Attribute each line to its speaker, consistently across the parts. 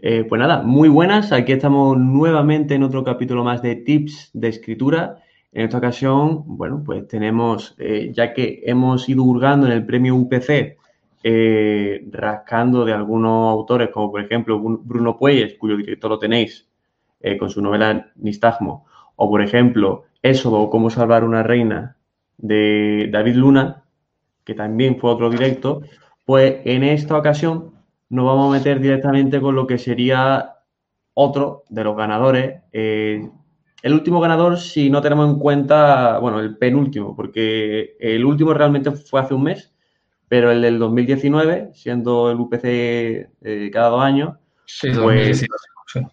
Speaker 1: Eh, pues nada, muy buenas. Aquí estamos nuevamente en otro capítulo más de tips de escritura. En esta ocasión, bueno, pues tenemos, eh, ya que hemos ido hurgando en el premio UPC, eh, rascando de algunos autores, como por ejemplo Bruno Puelles, cuyo director lo tenéis, con su novela Nistagmo, o por ejemplo Ésodo Cómo salvar una reina de David Luna, que también fue otro directo, pues en esta ocasión nos vamos a meter directamente con lo que sería otro de los ganadores. Eh, el último ganador, si no tenemos en cuenta, bueno, el penúltimo, porque el último realmente fue hace un mes, pero el del 2019, siendo el UPC eh, cada dos años.
Speaker 2: Sí, 2018. Pues,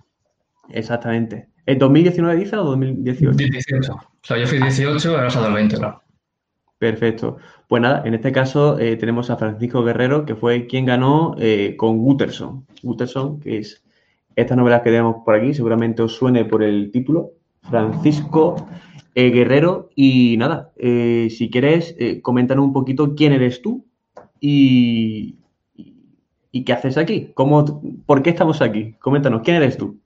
Speaker 1: exactamente. ¿El 2019 dice o 2018?
Speaker 2: 18. O sea, yo fui 18, ahora el 20, claro.
Speaker 1: Perfecto. Pues nada, en este caso eh, tenemos a Francisco Guerrero, que fue quien ganó eh, con Guterson. Guterson, que es esta novela que tenemos por aquí, seguramente os suene por el título. Francisco eh, Guerrero. Y nada, si quieres, coméntanos un poquito quién eres tú y, y, qué haces aquí. ¿Cómo, ¿Por qué estamos aquí? Coméntanos, ¿quién eres tú?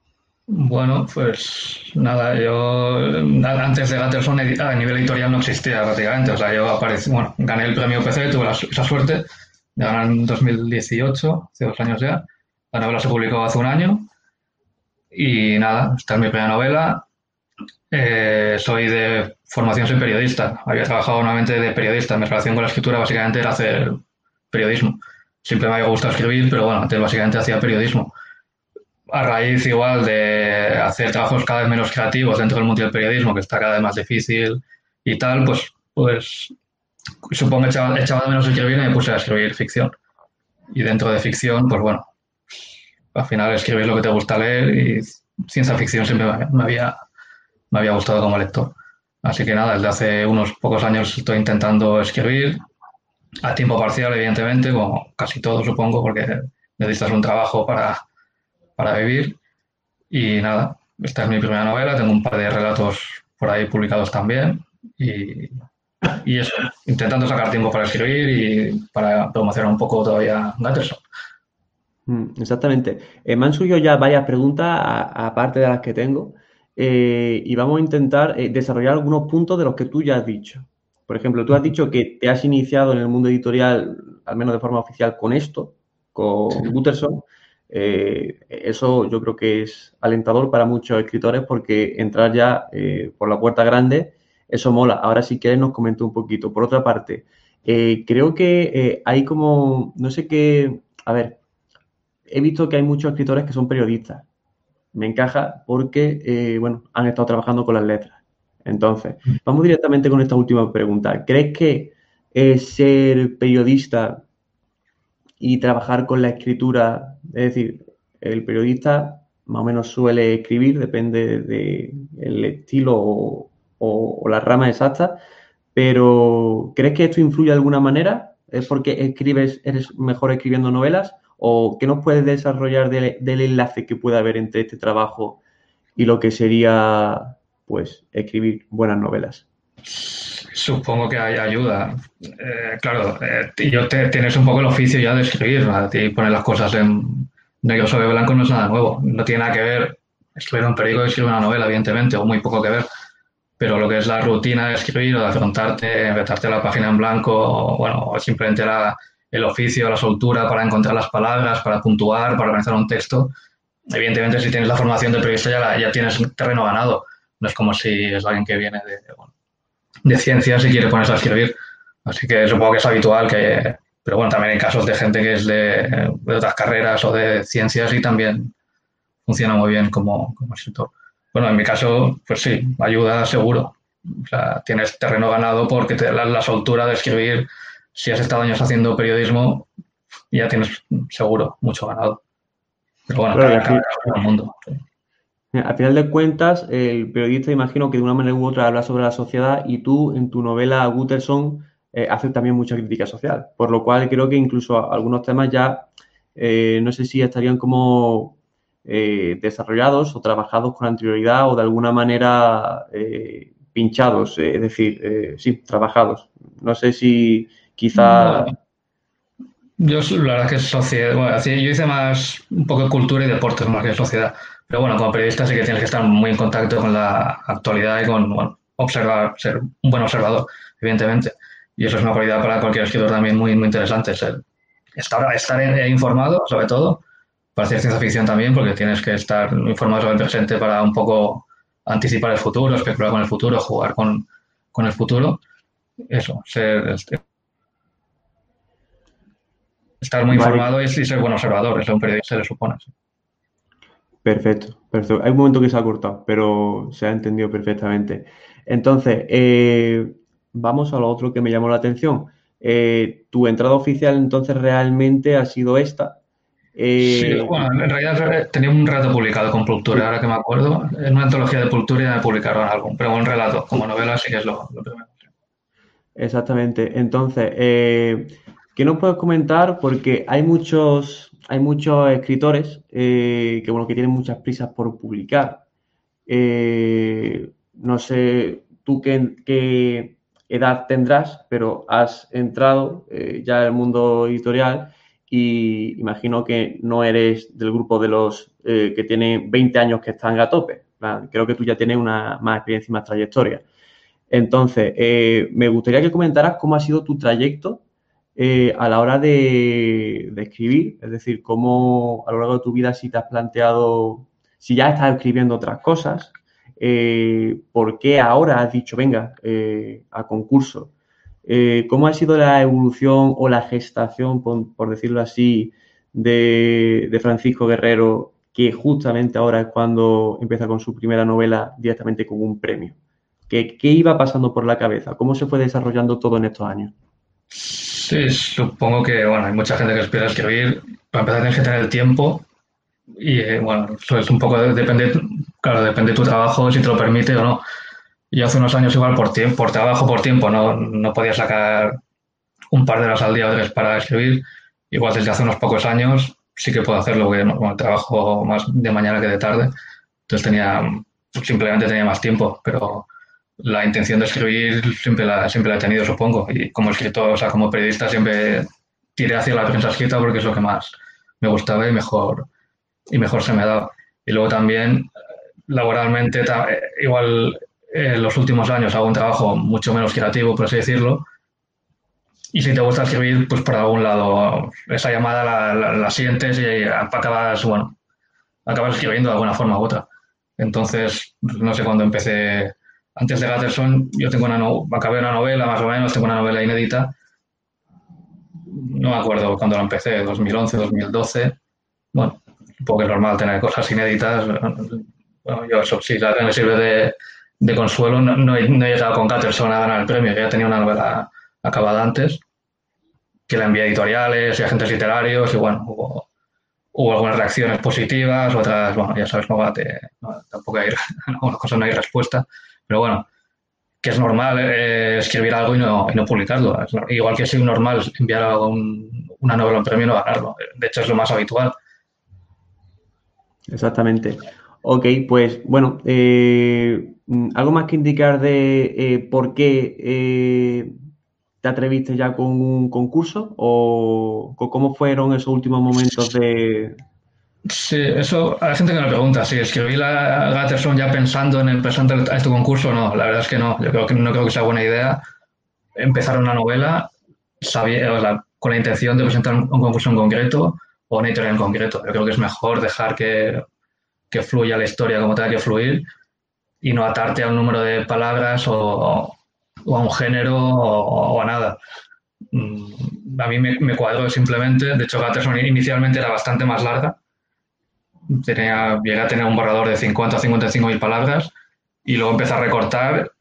Speaker 2: Bueno, pues nada, yo antes de Gatterson a nivel editorial no existía prácticamente. O sea, yo aparecí, bueno, gané el premio PC, tuve esa suerte de ganar en 2018, hace dos años ya. La novela se publicó hace un año. Y nada, esta es mi primera novela. Eh, soy de formación, soy periodista. Había trabajado nuevamente de periodista. Mi relación con la escritura básicamente era hacer periodismo. Siempre me había gustado escribir, pero bueno, antes básicamente hacía periodismo a raíz igual de hacer trabajos cada vez menos creativos dentro del mundo del periodismo, que está cada vez más difícil y tal, pues, pues supongo que echaba, de menos escribir y me puse a escribir ficción. Y dentro de ficción, pues bueno, al final escribir lo que te gusta leer y ciencia ficción siempre me había, me había gustado como lector. Así que nada, desde hace unos pocos años estoy intentando escribir, a tiempo parcial, evidentemente, como casi todo supongo, porque necesitas un trabajo para, para vivir. Y nada, esta es mi primera novela, tengo un par de relatos por ahí publicados también. Y, y eso, intentando sacar tiempo para escribir y para promocionar un poco todavía Gatterson.
Speaker 1: Mm, exactamente. Eh, me han surgido ya varias preguntas, aparte de las que tengo, eh, y vamos a intentar eh, desarrollar algunos puntos de los que tú ya has dicho. Por ejemplo, tú has dicho que te has iniciado en el mundo editorial, al menos de forma oficial, con esto, con sí. Eh, eso yo creo que es alentador para muchos escritores porque entrar ya eh, por la puerta grande, eso mola. Ahora si quieres nos comento un poquito. Por otra parte, eh, creo que hay como, no sé qué, a ver, he visto que hay muchos escritores que son periodistas. Me encaja porque, bueno, han estado trabajando con las letras. Entonces, vamos directamente con esta última pregunta. ¿Crees que ser periodista y trabajar con la escritura, es decir, el periodista más o menos suele escribir, depende del estilo o, la rama exacta, pero ¿crees que esto influye de alguna manera? ¿Es porque escribes, eres mejor escribiendo novelas? ¿O qué nos puedes desarrollar del enlace que puede haber entre este trabajo y lo que sería, pues, escribir buenas novelas?
Speaker 2: Supongo que hay ayuda. Eh, claro, eh, tienes un poco el oficio ya de escribir, y poner las cosas en negro sobre blanco no es nada nuevo. No tiene nada que ver escribir un periódico y escribir una novela, evidentemente, o muy poco que ver. Pero lo que es la rutina de escribir o de afrontarte, meterte la página en blanco, o, bueno, simplemente el oficio, la soltura para encontrar las palabras, para puntuar, para organizar un texto, evidentemente si tienes la formación de periodista ya, ya tienes terreno ganado. No es como si es alguien que viene de, de ciencias y quiere ponerse a escribir. Así que supongo que es habitual que... Pero bueno, también hay casos de gente que es de, otras carreras o de ciencias y también funciona muy bien como, como escritor. Bueno, en mi caso, pues sí, ayuda seguro. O sea, tienes terreno ganado porque te da la soltura de escribir. Si has estado años haciendo periodismo, ya tienes seguro mucho ganado. Pero bueno, claro, cada, el mundo.
Speaker 1: A final de cuentas, el periodista imagino que de una manera u otra habla sobre la sociedad y tú en tu novela Guterson eh, haces también mucha crítica social, por lo cual creo que incluso algunos temas ya eh, no sé si estarían como eh, desarrollados o trabajados con anterioridad o de alguna manera pinchados, es decir, sí, trabajados. No sé si quizá...
Speaker 2: Yo la verdad que es sociedad, bueno, yo hice más un poco de cultura y deportes más que sociedad. Pero bueno, como periodista sí que tienes que estar muy en contacto con la actualidad y con bueno, observar, ser un buen observador, evidentemente. Y eso es una cualidad para cualquier escritor también muy, muy interesante, ser, estar, estar informado, sobre todo, para hacer ciencia ficción también, porque tienes que estar informado sobre el presente para un poco anticipar el futuro, especular con el futuro, jugar con, con el futuro. Eso, ser, este, estar muy informado y, ser buen observador, es lo que se le supone.
Speaker 1: Perfecto, perfecto. Hay un momento que se ha cortado, pero se ha entendido perfectamente. Entonces, eh, vamos a lo otro que me llamó la atención. Eh, tu entrada oficial entonces realmente ha sido esta.
Speaker 2: Eh, sí, bueno, en realidad tenía un relato publicado con Pultura, ahora que me acuerdo. En una antología de Pultura me publicaron algo, pero un relato, como novela sí que es lo, primero.
Speaker 1: Exactamente. Entonces, ¿qué nos puedes comentar? Porque hay muchos, hay muchos escritores que, bueno, que tienen muchas prisas por publicar. no sé, tú qué, edad tendrás, pero has entrado eh, ya en el mundo editorial y imagino que no eres del grupo de los eh, que tienen 20 años que están a tope. Creo que tú ya tienes una más experiencia y más trayectoria. Entonces, eh, me gustaría que comentaras cómo ha sido tu trayecto a la hora de, escribir, es decir, cómo a lo largo de tu vida si te has planteado, si ya estás escribiendo otras cosas, eh, ¿por qué ahora has dicho, venga, eh, a concurso? Eh, ¿Cómo ha sido la evolución o la gestación, por, decirlo así, de, Francisco Guerrero, que justamente ahora es cuando empieza con su primera novela directamente con un premio? ¿Qué, ¿Qué, iba pasando por la cabeza? ¿Cómo se fue desarrollando todo en estos años?
Speaker 2: Sí, supongo que bueno, hay mucha gente que espera escribir. Para empezar tienes que tener el tiempo y eh, bueno, eso es un poco, depende, claro, depende de tu trabajo, si te lo permite o no. Yo hace unos años igual por, tiempo, por trabajo, por tiempo, no, no podía sacar un par de horas al día para escribir. Igual desde hace unos pocos años sí que puedo hacerlo, porque trabajo más de mañana que de tarde. Entonces tenía, simplemente tenía más tiempo, pero la intención de escribir siempre la, siempre la he tenido, supongo. Y como escritor, o sea, como periodista siempre tiré hacia la prensa escrita porque es lo que más me gustaba y mejor, y mejor se me da. Y luego también, laboralmente, eh, igual en los últimos años hago un trabajo mucho menos creativo, por así decirlo. Y si te gusta escribir, pues por algún lado, esa llamada la, sientes y acabas, bueno, acabas escribiendo de alguna forma u otra. Entonces, no sé cuándo empecé. Antes de Gatterson, yo tengo una no, acabé una novela, más o menos, tengo una novela inédita. No me acuerdo cuándo la empecé, 2011, 2012. Bueno, supongo que es normal tener cosas inéditas. Bueno, yo eso sí, la me sirve de, de consuelo. No, no, he, llegado con Catterson a ganar el premio, ya tenía una novela acabada antes, que la envié a editoriales y agentes literarios, y bueno, hubo, hubo algunas reacciones positivas, otras, bueno, ya sabes, no, te, tampoco hay, algunas cosas no hay respuesta, pero bueno, que es normal eh, escribir algo y no, publicarlo. igual que es normal enviar una novela a un premio y no ganarlo. De hecho, es lo más habitual.
Speaker 1: Exactamente. Ok, pues bueno, eh, ¿algo más que indicar de eh, por qué te atreviste ya con un concurso o cómo fueron esos últimos momentos de...
Speaker 2: Sí, eso hay gente que me pregunta, si escribí la Gatterson ya pensando en empezar a este concurso, no, la verdad es que no, yo creo que no creo que sea buena idea empezar una novela con la intención de presentar un concurso en concreto o una editorial en concreto. Yo creo que es mejor dejar que, que fluya la historia como tenga que fluir y no atarte a un número de palabras o, o a un género o, a nada. Mm, a mí me, me, cuadró simplemente. De hecho, Gatterson inicialmente era bastante más larga. Tenía, llegué a tener un borrador de 50 o 55 mil palabras y luego empecé a recortar.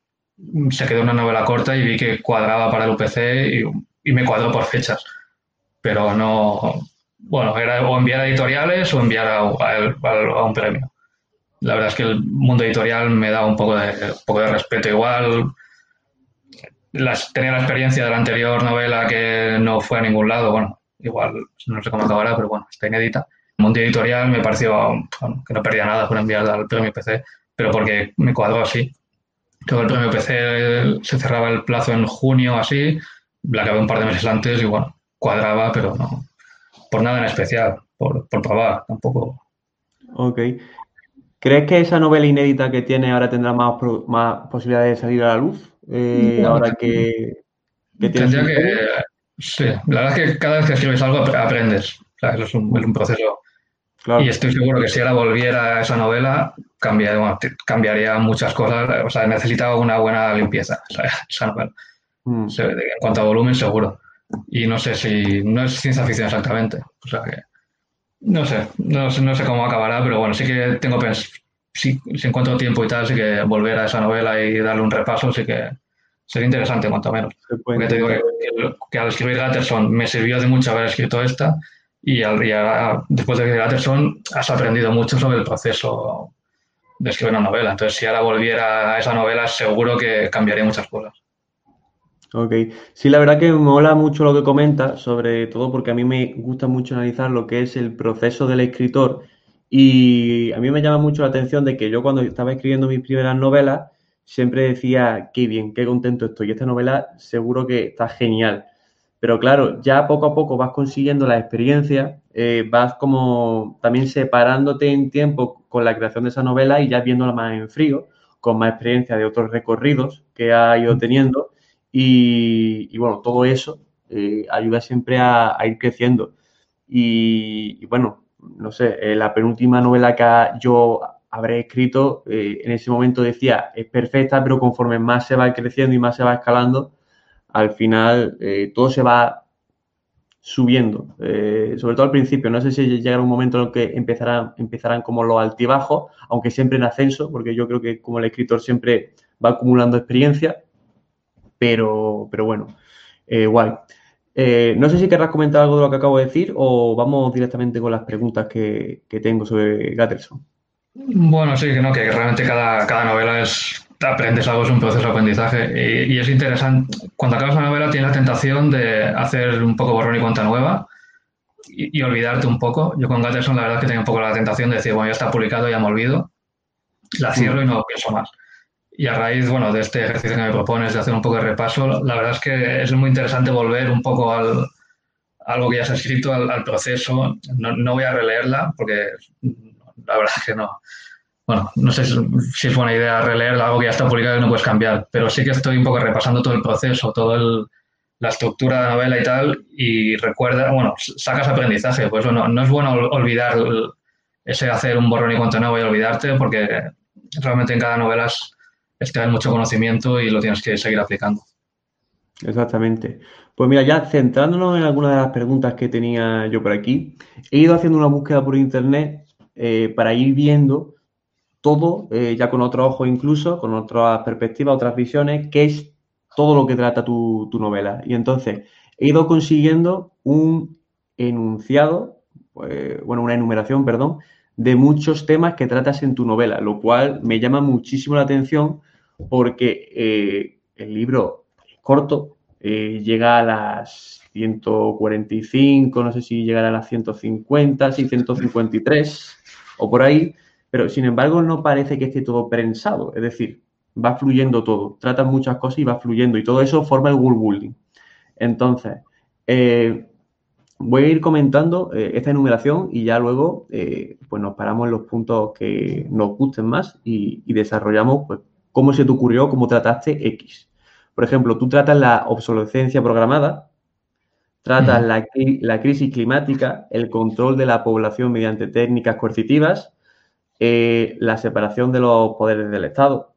Speaker 2: Se quedó una novela corta y vi que cuadraba para el UPC y, y me cuadró por fechas. Pero no, bueno, era o enviar a editoriales o enviar a, un premio. La verdad es que el mundo editorial me da un poco de, poco de respeto igual. Las, tenía la experiencia de la anterior novela que no fue a ningún lado, bueno, igual no sé cómo acabará, pero bueno, está inédita. Mundo editorial me pareció que no perdía nada por enviar al premio PC, pero porque me cuadró así. Todo el premio PC se cerraba el plazo en junio así, la acabé un par de meses antes y bueno, cuadraba, pero no, por nada en especial, por, por probar, tampoco.
Speaker 1: Ok. ¿Crees que esa novela inédita que tiene ahora tendrá más, más posibilidades de salir a la luz? Eh, ahora que,
Speaker 2: que tienes. que, sí, la verdad es que cada vez que escribes algo aprendes. es, un, proceso. Y estoy seguro que si ahora volviera a esa novela, cambiaría, cambiaría muchas cosas. O sea, necesitaba una buena limpieza esa novela. Mm. En cuanto a volumen, seguro. Y no sé si. No es ciencia ficción exactamente. O sea que. No sé, no, no sé cómo acabará, pero bueno, sí que tengo pensado. Si, si, encuentro tiempo y tal, sí que volver a esa novela y darle un repaso, sí que sería interesante, cuanto menos. Porque te digo que, al escribir Gatterson me sirvió de mucho haber escrito esta y, al, después de escribir Gatterson has aprendido mucho sobre el proceso de escribir una novela. Entonces, si ahora volviera a esa novela, seguro que cambiaría muchas cosas.
Speaker 1: Ok, sí, la verdad que me mola mucho lo que comenta, sobre todo porque a mí me gusta mucho analizar lo que es el proceso del escritor y a mí me llama mucho la atención de que yo cuando estaba escribiendo mis primeras novelas siempre decía, qué bien, qué contento estoy, esta novela seguro que está genial. Pero claro, ya poco a poco vas consiguiendo la experiencia, eh, vas como también separándote en tiempo con la creación de esa novela y ya viéndola más en frío, con más experiencia de otros recorridos que ha ido teniendo y, bueno, todo eso eh, ayuda siempre a, ir creciendo. Y, bueno, no sé, eh, la penúltima novela que yo habré escrito, eh, en ese momento decía, es perfecta, pero conforme más se va creciendo y más se va escalando, al final todo se va subiendo, sobre todo al principio. No sé si llegará un momento en el que empezarán, empezarán como los altibajos, aunque siempre en ascenso, porque yo creo que como el escritor siempre va acumulando experiencia pero, pero bueno, eh, guay. Eh, no sé si querrás comentar algo de lo que acabo de decir o vamos directamente con las preguntas que, tengo sobre Gatterson.
Speaker 2: Bueno, sí, no, que realmente cada, cada novela es aprendes algo, es un proceso de aprendizaje y, es interesante. Cuando acabas una novela tienes la tentación de hacer un poco borrón y cuenta nueva y, olvidarte un poco. Yo con Gatterson la verdad que tenía un poco la tentación de decir, bueno, ya está publicado, ya me olvido, la cierro y no pienso más. Y a raíz, bueno, de este ejercicio que me propones de hacer un poco de repaso, la verdad es que es muy interesante volver un poco al, a algo que ya se ha escrito, al, proceso. No, no, voy a releerla porque la verdad es que no. Bueno, no sé si es buena idea releer algo que ya está publicado y no puedes cambiar, pero sí que estoy un poco repasando todo el proceso, toda la estructura de la novela y tal, y recuerda, bueno, sacas aprendizaje, pues no, no es bueno olvidar ese hacer un borrón y cuenta nuevo y olvidarte, porque realmente en cada novela es, es que mucho conocimiento y lo tienes que seguir aplicando.
Speaker 1: Exactamente. Pues mira, ya centrándonos en algunas de las preguntas que tenía yo por aquí, he ido haciendo una búsqueda por internet eh, para ir viendo todo, eh, ya con otro ojo incluso, con otras perspectivas, otras visiones, qué es todo lo que trata tu, novela. Y entonces he ido consiguiendo un enunciado, pues, bueno, una enumeración, perdón, de muchos temas que tratas en tu novela, lo cual me llama muchísimo la atención porque eh, el libro es corto, llega a las 145, no sé si llegará a las 150, sí, 153 o por ahí, pero sin embargo no parece que esté todo prensado, es decir, va fluyendo todo, tratas muchas cosas y va fluyendo y todo eso forma el world building. Entonces, eh, voy a ir comentando eh, esta enumeración y ya luego eh, pues nos paramos en los puntos que nos gusten más y, desarrollamos pues, cómo se te ocurrió, cómo trataste X. Por ejemplo, tú tratas la obsolescencia programada, tratas la, crisis climática, el control de la población mediante técnicas coercitivas, eh, la separación de los poderes del Estado,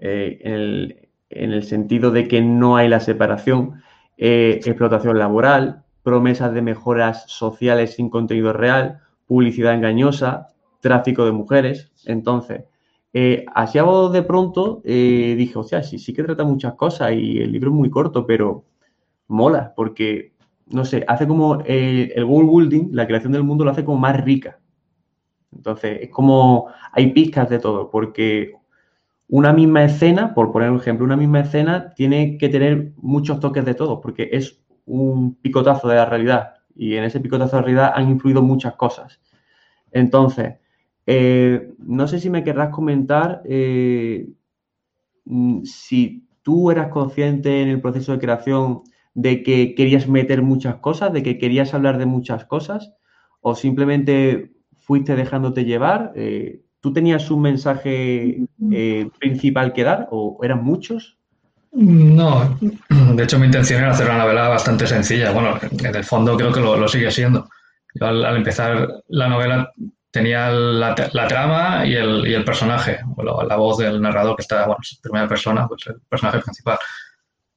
Speaker 1: en el, sentido de que no hay la separación, explotación laboral, promesas de mejoras sociales sin contenido real, publicidad engañosa, tráfico de mujeres. Entonces, eh, así a de pronto eh, dije, o sea, sí, sí que trata muchas cosas y el libro es muy corto, pero mola, porque, no sé, hace como eh, el world building, la creación del mundo lo hace como más rica. Entonces, es como, hay pizcas de todo, porque una misma escena, por poner un ejemplo, una misma escena tiene que tener muchos toques de todo, porque es un picotazo de la realidad y en ese picotazo de la realidad han influido muchas cosas. Entonces, eh, no sé si me querrás comentar eh, si tú eras consciente en el proceso de creación de que querías meter muchas cosas, de que querías hablar de muchas cosas, o simplemente fuiste dejándote llevar? Eh, ¿Tú tenías un mensaje eh, principal que dar o eran muchos?
Speaker 2: No, de hecho mi intención era hacer una novela bastante sencilla. Bueno, en el fondo creo que lo, sigue siendo. Yo al, empezar la novela tenía la, trama y el, y el personaje, la voz del narrador que está, bueno, en primera persona, pues el personaje principal.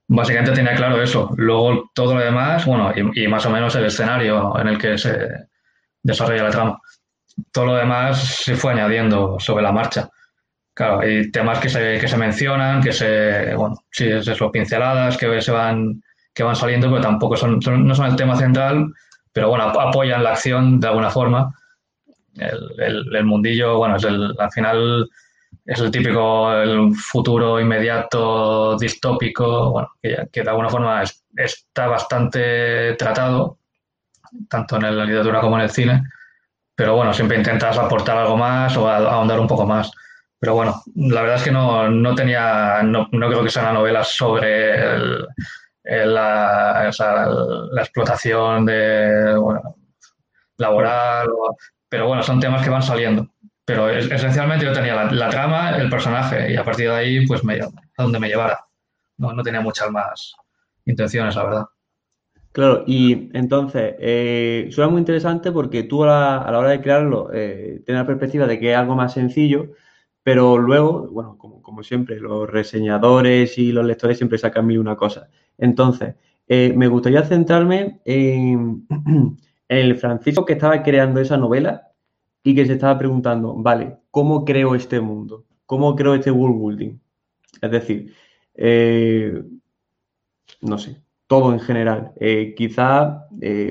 Speaker 2: Básicamente tenía claro eso. Luego todo lo demás, bueno, y, más o menos el escenario en el que se desarrolla la trama. Todo lo demás se fue añadiendo sobre la marcha. Claro, hay temas que se, que se mencionan, que se, bueno, sí, es eso, pinceladas que se van, que van saliendo, pero tampoco son, no son el tema central, pero bueno, apoyan la acción de alguna forma. El, mundillo, bueno, es el, al final es el típico el futuro inmediato distópico, bueno, que de alguna forma está bastante tratado, tanto en la literatura como en el cine, pero bueno, siempre intentas aportar algo más o ahondar un poco más. Pero bueno, la verdad es que no, no tenía, no, no, creo que sea una novela sobre la, la, explotación de, laboral, pero bueno, son temas que van saliendo. Pero esencialmente yo tenía la, trama, el personaje, y a partir de ahí, pues me, a donde me llevara. No, no tenía muchas más intenciones, la verdad.
Speaker 1: Claro, y entonces, eh, suena muy interesante porque tú a la, a la hora de crearlo eh, tienes la perspectiva de que es algo más sencillo, pero luego, bueno, como, siempre, los reseñadores y los lectores siempre sacan mil una cosa. Entonces, eh, me gustaría centrarme en, el Francisco que estaba creando esa novela y que se estaba preguntando, vale, ¿cómo creo este mundo? ¿Cómo creo este world building? Es decir, eh, no sé, todo en general. Eh, quizá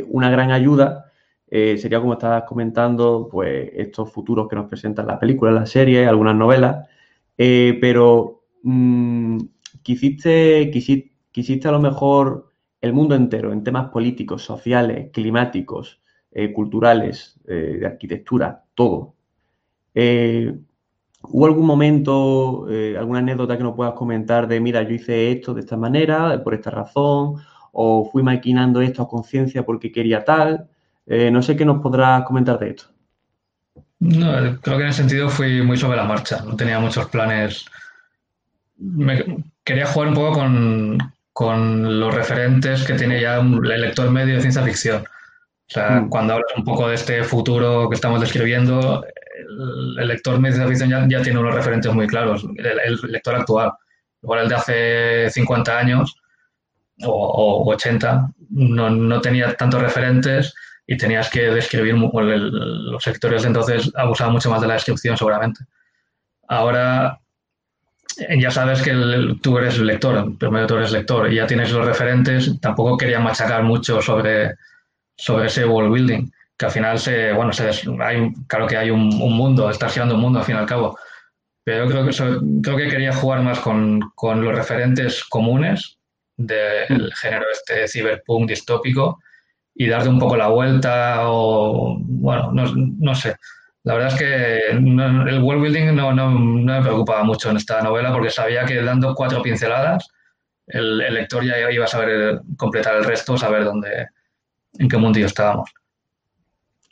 Speaker 1: una gran ayuda eh, sería como estabas comentando, pues estos futuros que nos presentan las películas, las series, algunas novelas, eh, pero mmm, quisiste, quisiste, a lo mejor el mundo entero en temas políticos, sociales, climáticos, eh, culturales, de arquitectura, todo. ¿Hubo algún momento, alguna anécdota que nos puedas comentar de, mira, yo hice esto de esta manera, por esta razón, o fui maquinando esto a conciencia porque quería tal? Eh, no sé qué nos podrás comentar de esto.
Speaker 2: No, creo que en ese sentido fui muy sobre la marcha. No tenía muchos planes. quería jugar un poco con, los referentes que tiene ya el lector medio de ciencia ficción. O sea, mm. cuando hablas un poco de este futuro que estamos describiendo, el, lector medio de ciencia ficción ya, tiene unos referentes muy claros. El, lector actual, igual el de hace 50 años o, 80, no, no tenía tantos referentes y tenías que describir los sectores, entonces abusaba mucho más de la descripción seguramente. Ahora eh, ya sabes que tú eres lector, primero tú eres lector y ya tienes los referentes, tampoco quería machacar mucho sobre, sobre ese world building, que al final se, bueno, hay, claro que hay un, mundo, está girando un mundo al fin y al cabo, pero creo que, creo que quería jugar más con, con los referentes comunes del género este cyberpunk distópico y darle un poco la vuelta o, bueno, no, sé. La verdad es que el world building no, no, me preocupaba mucho en esta novela porque sabía que dando cuatro pinceladas el, lector ya iba a saber completar el resto, saber dónde, en qué mundillo estábamos.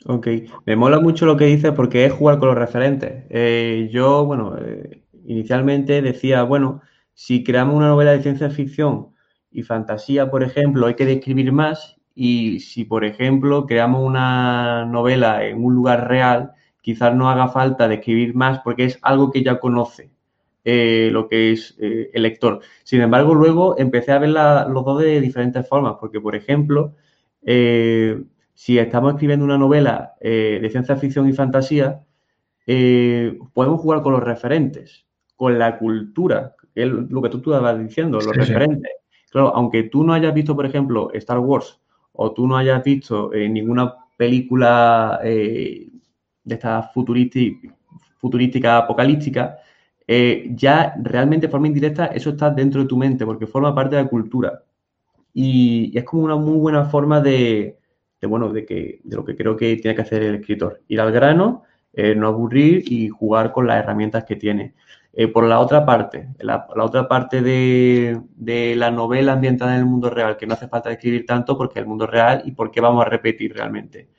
Speaker 1: Ok, me mola mucho lo que dices porque es jugar con los referentes. Eh, yo, bueno, eh, inicialmente decía, bueno, si creamos una novela de ciencia ficción y fantasía, por ejemplo, hay que describir más y si, por ejemplo, creamos una novela en un lugar real, quizás no haga falta describir más porque es algo que ya conoce eh, lo que es eh, el lector. Sin embargo, luego empecé a ver los dos de diferentes formas, porque, por ejemplo, eh, si estamos escribiendo una novela de ciencia ficción y fantasía, podemos jugar con los referentes, con la cultura, que es lo que tú, estabas diciendo, los referentes. Claro, aunque tú no hayas visto, por ejemplo, Star Wars o tú no hayas visto eh, ninguna película eh, de esta futurística, apocalíptica, eh, ya realmente de forma indirecta eso está dentro de tu mente porque forma parte de la cultura. Y, es como una muy buena forma de, bueno, de, que, de lo que creo que tiene que hacer el escritor. Ir al grano, no aburrir y jugar con las herramientas que tiene. Eh, por la otra parte, la, otra parte de, la novela ambientada en el mundo real, que no hace falta escribir tanto porque el mundo real y por qué vamos a repetir realmente.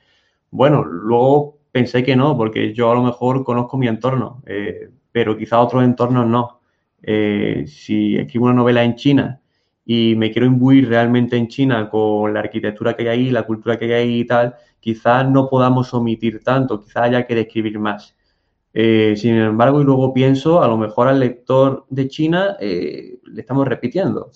Speaker 1: Bueno, luego pensé que no, porque yo a lo mejor conozco mi entorno, eh, pero quizá otros entornos no. Eh, si escribo una novela en China y me quiero imbuir realmente en China con la arquitectura que hay ahí, la cultura que hay ahí y tal, quizás no podamos omitir tanto, quizás haya que describir más. Eh, sin embargo, y luego pienso, a lo mejor al lector de China eh, le estamos repitiendo.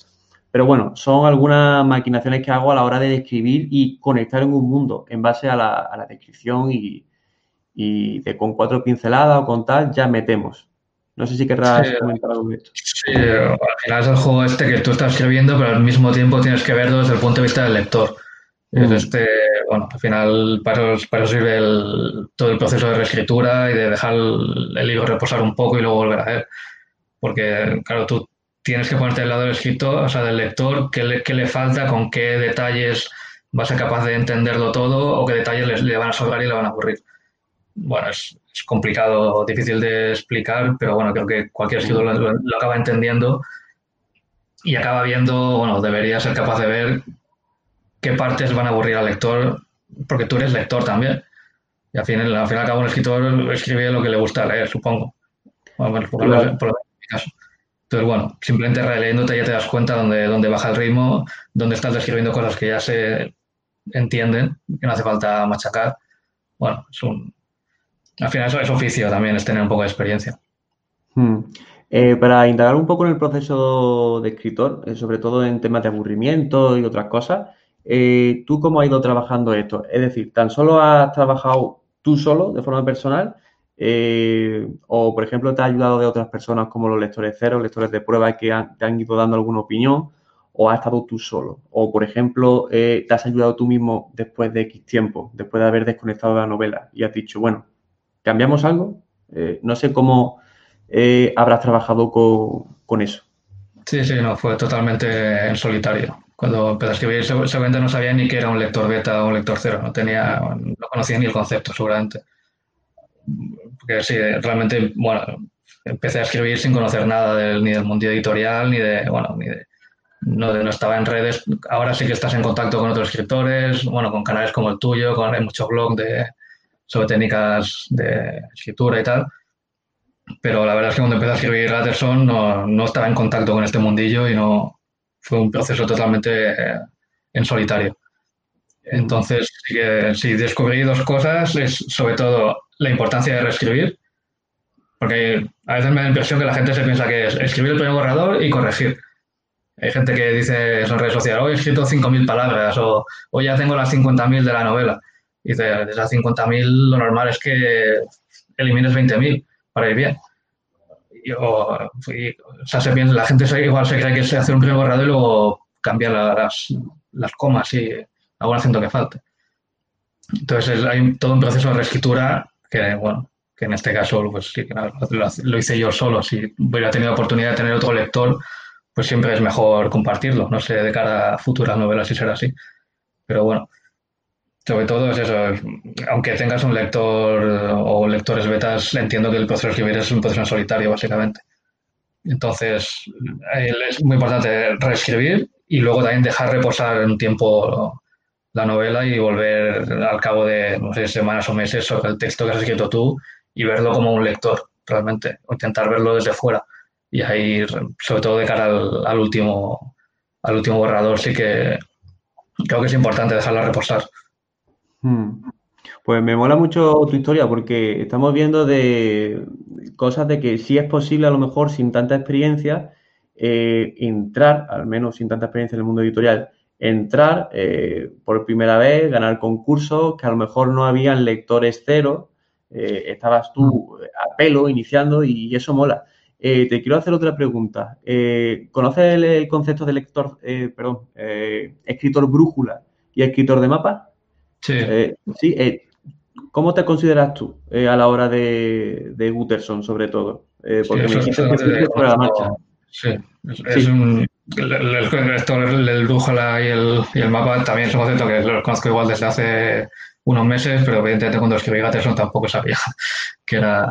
Speaker 1: Pero bueno, son algunas maquinaciones que hago a la hora de describir y conectar en un mundo en base a la, descripción y, de con cuatro pinceladas o con tal, ya metemos. No sé si querrás comentar algo de esto.
Speaker 2: Sí, al final es el juego este que tú estás escribiendo, pero al mismo tiempo tienes que verlo desde el punto de vista del lector. Es mm. este, bueno, al final para eso, para sirve todo el proceso de reescritura y de dejar el, libro reposar un poco y luego volver a ver. Porque, claro, tú tienes que ponerte del lado del escritor, o sea, del lector, qué le, qué le falta, con qué detalles va a ser capaz de entenderlo todo o qué detalles le, van a sobrar y le van a ocurrir. Bueno, es, es, complicado, difícil de explicar, pero bueno, creo que cualquier escritor lo, lo acaba entendiendo y acaba viendo, bueno, debería ser capaz de ver qué partes van a aburrir al lector, porque tú eres lector también. Y al fin, al fin y al cabo, un escritor escribe lo que le gusta leer, supongo. Bueno, por, mi caso. Entonces, bueno, simplemente releyéndote ya te das cuenta dónde, dónde baja el ritmo, dónde estás describiendo cosas que ya se entienden, que no hace falta machacar. Bueno, es un... Al final eso es oficio también, es tener un poco de experiencia.
Speaker 1: Hmm. Eh, para indagar un poco en el proceso de escritor, eh, sobre todo en temas de aburrimiento y otras cosas, eh, ¿Tú cómo has ido trabajando esto? Es decir, ¿tan solo has trabajado tú solo de forma personal? Eh, o, por ejemplo, te ha ayudado de otras personas como los lectores cero, lectores de prueba que te han ido dando alguna opinión, o has estado tú solo. O, por ejemplo, eh, te has ayudado tú mismo después de X tiempo, después de haber desconectado la novela y has dicho, bueno, ¿cambiamos algo? no sé cómo habrás trabajado con eso.
Speaker 2: Sí, sí, no, fue totalmente en solitario. Cuando empecé a escribir, seguramente no sabía ni que era un lector beta o un lector cero, no tenía, no conocía ni el concepto, seguramente. Porque sí, realmente, bueno, empecé a escribir sin conocer nada ni del mundo editorial, ni de, bueno, ni de, no, no estaba en redes. Ahora sí que estás en contacto con otros escritores, bueno, con canales como el tuyo, con hay muchos blogs de, sobre técnicas de escritura y tal. Pero la verdad es que cuando empecé a escribir Gatterson no, no estaba en contacto con este mundillo y no, fue un proceso totalmente eh, en solitario. Entonces, sí, descubrí dos cosas, es sobre todo la importancia de reescribir, porque a veces me da la impresión que la gente se piensa que es escribir el primer borrador y corregir. Hay gente que dice en redes sociales, hoy he escrito 5.000 palabras o hoy ya tengo las 50.000 de la novela. Y dice, de esas 50.000 lo normal es que elimines 20.000 para ir bien o, sea, se piensa, la gente igual se cree que se hace un primer borrado y luego cambia las, las comas y algún acento que falte. Entonces hay todo un proceso de reescritura que, bueno, que en este caso pues sí, lo, hice yo solo. Si hubiera tenido oportunidad de tener otro lector, pues siempre es mejor compartirlo. No sé de cara a futuras novelas si será así. Pero bueno, sobre todo es eso, aunque tengas un lector o lectores betas, entiendo que el proceso de escribir es un proceso en solitario, básicamente. Entonces, es muy importante reescribir y luego también dejar reposar un tiempo la novela y volver al cabo de, no sé, semanas o meses sobre el texto que has escrito tú y verlo como un lector, realmente, intentar verlo desde fuera. Y ahí, sobre todo de cara al, al último, al último borrador, sí que creo que es importante dejarla reposar.
Speaker 1: Hmm. Pues me mola mucho tu historia porque estamos viendo de cosas de que sí es posible a lo mejor sin tanta experiencia eh, entrar, al menos sin tanta experiencia en el mundo editorial, entrar eh, por primera vez, ganar concursos, que a lo mejor no habían lectores cero, eh, estabas tú a pelo iniciando y eso mola. te quiero hacer otra pregunta. ¿Conoces el, concepto de lector, perdón, escritor brújula y escritor de mapa?
Speaker 2: Sí.
Speaker 1: Eh, sí eh, ¿Cómo te consideras tú eh, a la hora de, de Gutterson, sobre todo? porque me dijiste que sobre la marcha.
Speaker 2: Sí, es, un. El, el, el, brújula y el, y el mapa también es un concepto que lo conozco igual desde hace unos meses, pero evidentemente cuando escribí Gutterson tampoco sabía que era,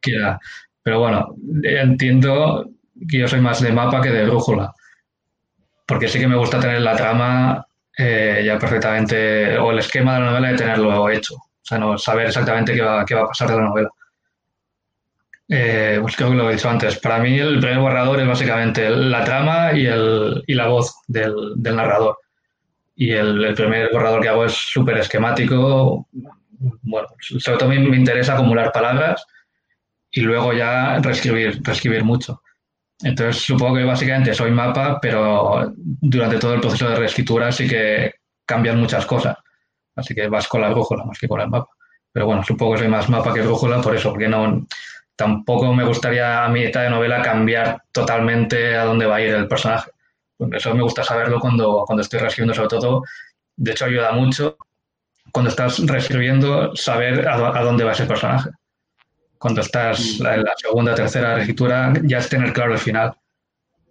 Speaker 2: que era Pero bueno, entiendo que yo soy más de mapa que de brújula. Porque sí que me gusta tener la trama eh, ya perfectamente, o el esquema de la novela de tenerlo hecho. O sea, no saber exactamente qué va, qué va a pasar de la novela. Eh, pues creo que lo he dicho antes. Para mí el primer borrador es básicamente la trama y, el, y la voz del, narrador. Y el, el, primer borrador que hago es súper esquemático. Bueno, sobre todo me, me interesa acumular palabras y luego ya reescribir, reescribir mucho. Entonces supongo que básicamente soy mapa, pero durante todo el proceso de reescritura sí que cambian muchas cosas. Así que vas con la brújula más que con el mapa. Pero bueno, supongo que soy más mapa que brújula por eso, porque no tampoco me gustaría a mi etapa de novela cambiar totalmente a dónde va a ir el personaje. Eso me gusta saberlo cuando, cuando estoy reescribiendo, sobre todo. De hecho, ayuda mucho cuando estás reescribiendo saber a, a dónde va ese personaje cuando estás en la segunda tercera reescritura, ya es tener claro el final.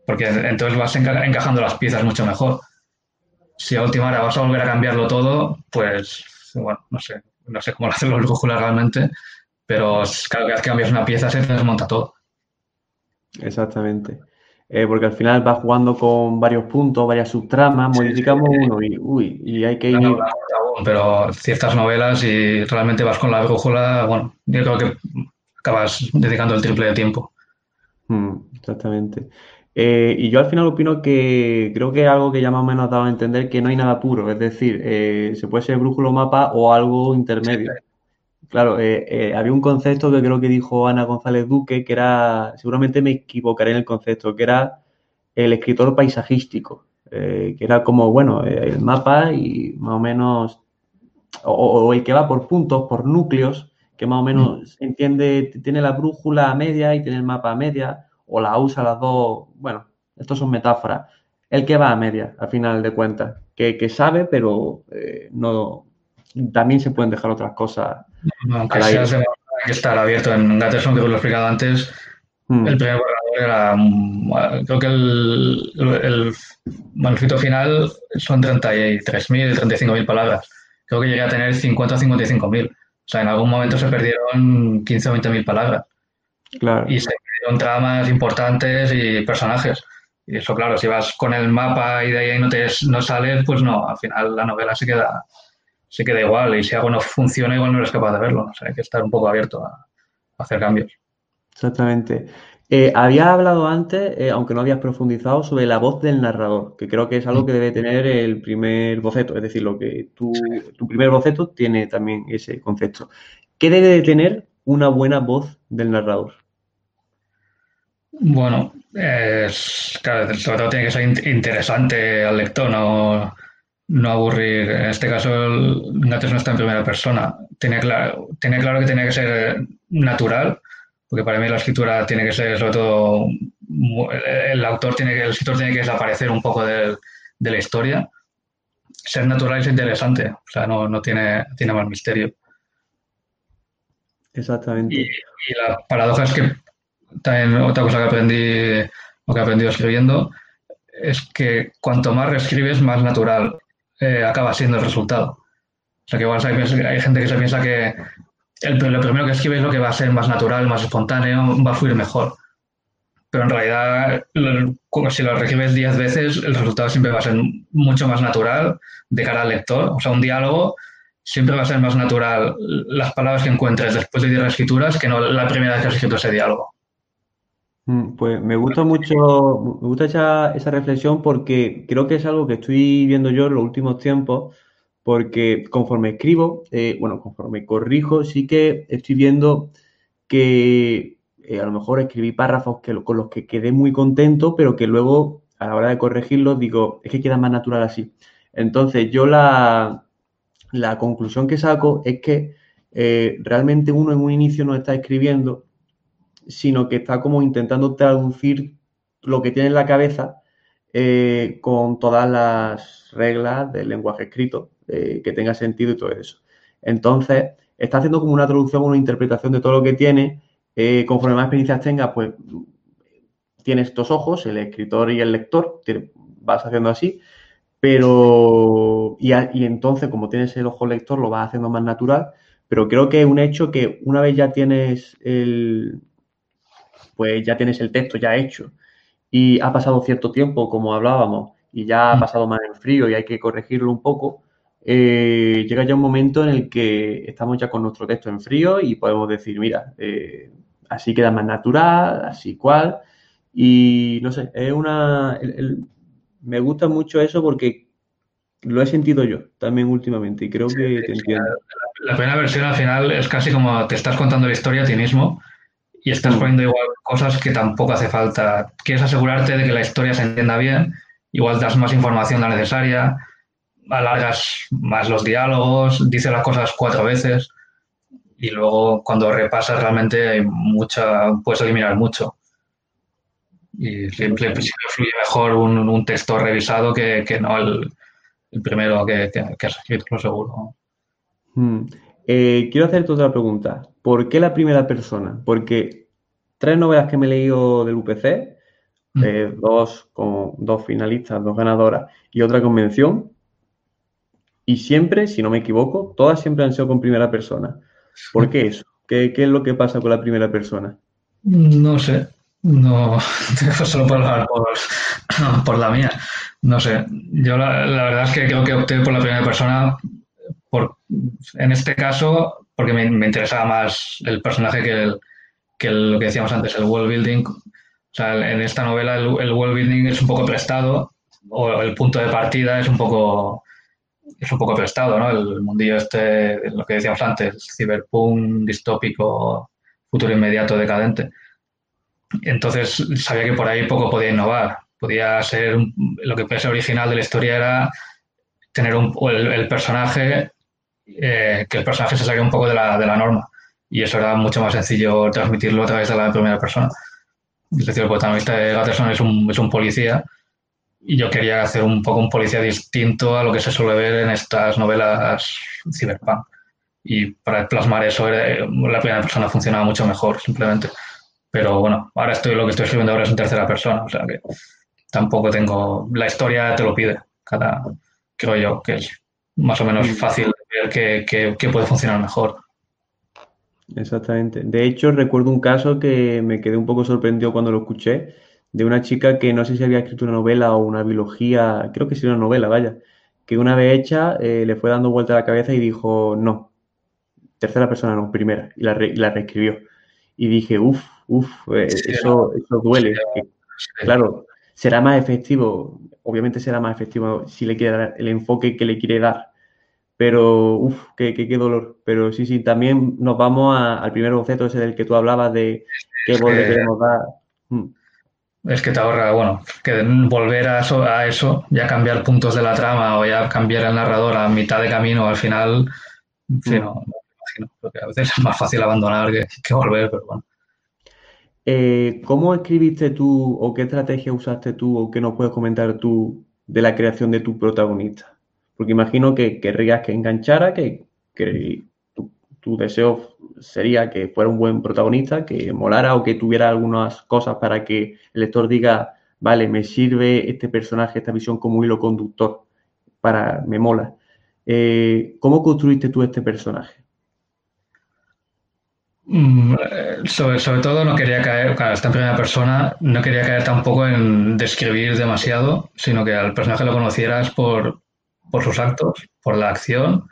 Speaker 2: Porque entonces vas encajando las piezas mucho mejor. Si a última hora vas a volver a cambiarlo todo, pues, bueno, no sé, no sé cómo lo hacen los brújulas realmente, pero cada vez que cambias una pieza se desmonta todo.
Speaker 1: Exactamente. Eh, porque al final vas jugando con varios puntos, varias subtramas, modificamos sí, sí. uno y, uy, y hay que ir... No, no,
Speaker 2: no, pero ciertas novelas y realmente vas con la brújula, bueno, yo creo que acabas dedicando el triple de tiempo.
Speaker 1: Mm, exactamente. Eh, y yo al final opino que creo que es algo que ya más o menos ha dado a entender que no hay nada puro, es decir, eh, se puede ser brújulo mapa o algo intermedio. Claro, eh, había un concepto que creo que dijo Ana González Duque, que era, seguramente me equivocaré en el concepto, que era el escritor paisajístico, que era como, bueno, el mapa y más o menos, o, o, el que va por puntos, por núcleos, que más o menos mm. entiende, tiene la brújula a media y tiene el mapa a media, o la usa las dos, bueno, estos son metáforas. El que va a media, al final de cuentas, que, que sabe, pero eh, no también se pueden dejar otras cosas.
Speaker 2: Aunque sea, hay que estar abierto. En Gatterson, que os lo he explicado antes, mm. el primer borrador era, mm, creo que el, el manuscrito final son 33.000, 35.000 palabras. Creo que llegué a tener 50 o 55.000. O sea, en algún momento se perdieron 15 o 20 mil palabras.
Speaker 1: Claro.
Speaker 2: Y se perdieron tramas importantes y personajes. Y eso, claro, si vas con el mapa y de ahí no, te, no sales, pues no, al final la novela se queda, se queda igual. Y si algo no funciona, igual no eres capaz de verlo. O sea, hay que estar un poco abierto a, a hacer cambios.
Speaker 1: Exactamente. Eh, había hablado antes, eh, aunque no habías profundizado, sobre la voz del narrador, que creo que es algo que debe tener el primer boceto, es decir, lo que tu, tu primer boceto tiene también ese concepto. ¿Qué debe de tener una buena voz del narrador?
Speaker 2: Bueno, es, claro, sobre todo tiene que ser interesante al lector, no, no aburrir. En este caso, el Nates no está en primera persona. Tiene claro, tiene claro que tiene que ser natural, porque para mí la escritura tiene que ser sobre todo el autor tiene que el escritor tiene que desaparecer un poco de, de la historia. Ser natural es interesante o sea no, no tiene tiene más misterio.
Speaker 1: Exactamente.
Speaker 2: Y, y, la paradoja es que también otra cosa que aprendí o que he aprendido escribiendo es que cuanto más reescribes más natural eh, acaba siendo el resultado. O sea que igual hay, hay gente que se piensa que el, lo primero que escribes es lo que va a ser más natural, más espontáneo, va a fluir mejor. Pero en realidad, si lo reescribes 10 veces, el resultado siempre va a ser mucho más natural de cara al lector. O sea, un diálogo siempre va a ser más natural las palabras que encuentres después de 10 escrituras que no la primera vez que has escrito ese diálogo.
Speaker 1: Mm, pues me gusta mucho, me gusta esa, esa reflexión porque creo que es algo que estoy viendo yo en los últimos tiempos porque conforme escribo, eh, bueno, conforme corrijo, sí que estoy viendo que eh, a lo mejor escribí párrafos que, con los que quedé muy contento, pero que luego a la hora de corregirlos digo, es que queda más natural así. Entonces yo la, la conclusión que saco es que eh, realmente uno en un inicio no está escribiendo, sino que está como intentando traducir lo que tiene en la cabeza con todas las reglas del lenguaje escrito eh, que tenga sentido y todo eso. Entonces, está haciendo como una traducción, una interpretación de todo lo que tiene. Eh, conforme más experiencias tengas, pues tienes estos ojos, el escritor y el lector, vas haciendo así, pero y, a, y, entonces como tienes el ojo lector lo vas haciendo más natural, pero creo que es un hecho que una vez ya tienes el, pues ya tienes el texto ya hecho y ha pasado cierto tiempo, como hablábamos, y ya ha mm. pasado más en frío y hay que corregirlo un poco, eh, llega ya un momento en el que estamos ya con nuestro texto en frío y podemos decir, mira, eh, así queda más natural, así cual. Y no sé, es una. me gusta mucho eso porque lo he sentido yo también últimamente y creo que te entiendo.
Speaker 2: La, primera versión al final es casi como te estás contando la historia a ti mismo y estás mm. poniendo igual cosas que tampoco hace falta. Quieres asegurarte de que la historia se entienda bien, igual das más información la necesaria, alargas más los diálogos, dices las cosas cuatro veces y luego cuando repasas realmente hay mucha, puedes eliminar mucho. Y siempre, fluye mejor un, texto revisado que, no el, primero que, que, has escrito, lo seguro.
Speaker 1: Hmm. Eh, quiero hacerte otra pregunta. ¿Por qué la primera persona? Porque tres novelas que me he leído del UPC, hmm. eh, dos con dos finalistas, dos ganadoras y otra convención, y siempre, si no me equivoco, todas siempre han sido con primera persona. ¿Por qué eso? ¿Qué, es lo que pasa con la primera persona?
Speaker 2: No sé. No, solo por hablar por, la mía. No sé. Yo la, verdad es que creo que opté por la primera persona por, en este caso porque me, interesaba más el personaje que, que lo que decíamos antes, el world building. O sea, en esta novela el, el world building es un poco prestado o el punto de partida es un poco es un poco prestado, ¿no? El mundillo este, lo que decíamos antes, ciberpunk, distópico, futuro inmediato, decadente. Entonces sabía que por ahí poco podía innovar. Podía ser, lo que ser original de la historia era tener un, el, personaje, eh, que el personaje se salga un poco de la, de la norma. Y eso era mucho más sencillo transmitirlo a través de la primera persona. Es decir, el protagonista de Gatterson es un, es un policía y yo quería hacer un poco un policía distinto a lo que se suele ver en estas novelas cyberpunk. Y para plasmar eso, la primera persona funcionaba mucho mejor, simplemente. Pero bueno, ahora estoy lo que estoy escribiendo ahora es en tercera persona, o sea que tampoco tengo. La historia te lo pide, cada, creo yo, que es más o menos fácil ver qué, qué puede funcionar mejor.
Speaker 1: Exactamente. De hecho, recuerdo un caso que me quedé un poco sorprendido cuando lo escuché de una chica que no sé si había escrito una novela o una biología, creo que sí una novela, vaya, que una vez hecha eh, le fue dando vuelta a la cabeza y dijo, no, tercera persona no, primera, y la, la reescribió. Y dije, uff, uff, eh, eso, eso duele. claro, será más efectivo, obviamente será más efectivo si le quiere dar el enfoque que le quiere dar. Pero, uff, qué, qué, dolor. Pero sí, sí, también nos vamos al primer boceto ese del que tú hablabas de qué voz le queremos dar. Mm
Speaker 2: es que te ahorra, bueno, que volver a eso, a eso, ya cambiar puntos de la trama o ya cambiar el narrador a mitad de camino al final, sí, no, me imagino, porque a veces es más fácil abandonar que, volver, pero bueno.
Speaker 1: Eh, ¿Cómo escribiste tú o qué estrategia usaste tú o qué nos puedes comentar tú de la creación de tu protagonista? Porque imagino que querrías que enganchara, que, que tu deseo sería que fuera un buen protagonista, que molara o que tuviera algunas cosas para que el lector diga, vale, me sirve este personaje, esta visión como hilo conductor, para, me mola. Eh, ¿Cómo construiste tú este personaje?
Speaker 2: Mm, sobre, sobre, todo no quería caer, claro, en primera persona, no quería caer tampoco en describir demasiado, sino que al personaje lo conocieras por, por sus actos, por la acción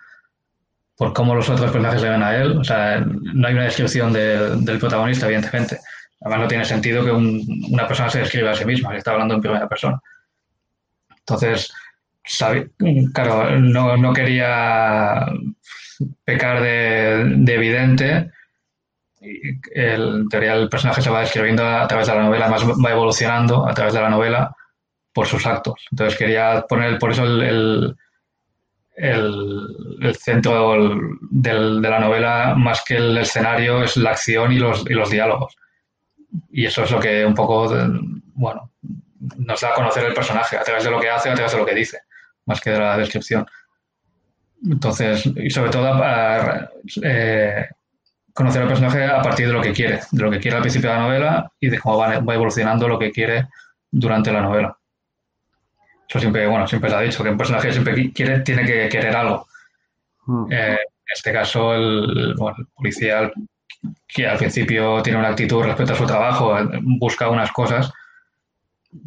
Speaker 2: por cómo los otros personajes le ven a él. O sea, no hay una descripción del protagonista, evidentemente. Además, no tiene sentido que una persona se describa a sí misma, que está hablando en primera persona. Entonces, claro, no, quería pecar de, evidente. El, en teoría, el personaje se va describiendo a través de la novela, además va evolucionando a través de la novela por sus actos. Entonces, quería poner por eso el el, centro de la novela, más que el escenario, es la acción y los, y los diálogos. Y eso es lo que un poco, bueno, nos da a conocer el personaje a través de lo que hace, a través de lo que dice, más que de la descripción. Entonces, y sobre todo eh, conocer al personaje a partir de lo que quiere, de lo que quiere al principio de la novela y de cómo va evolucionando lo que quiere durante la novela. Eso siempre, bueno, siempre se ha dicho, que un personaje siempre quiere, tiene que querer algo. Hmm. Eh, en este caso, el, policía que al principio tiene una actitud respecto a su trabajo, busca unas cosas,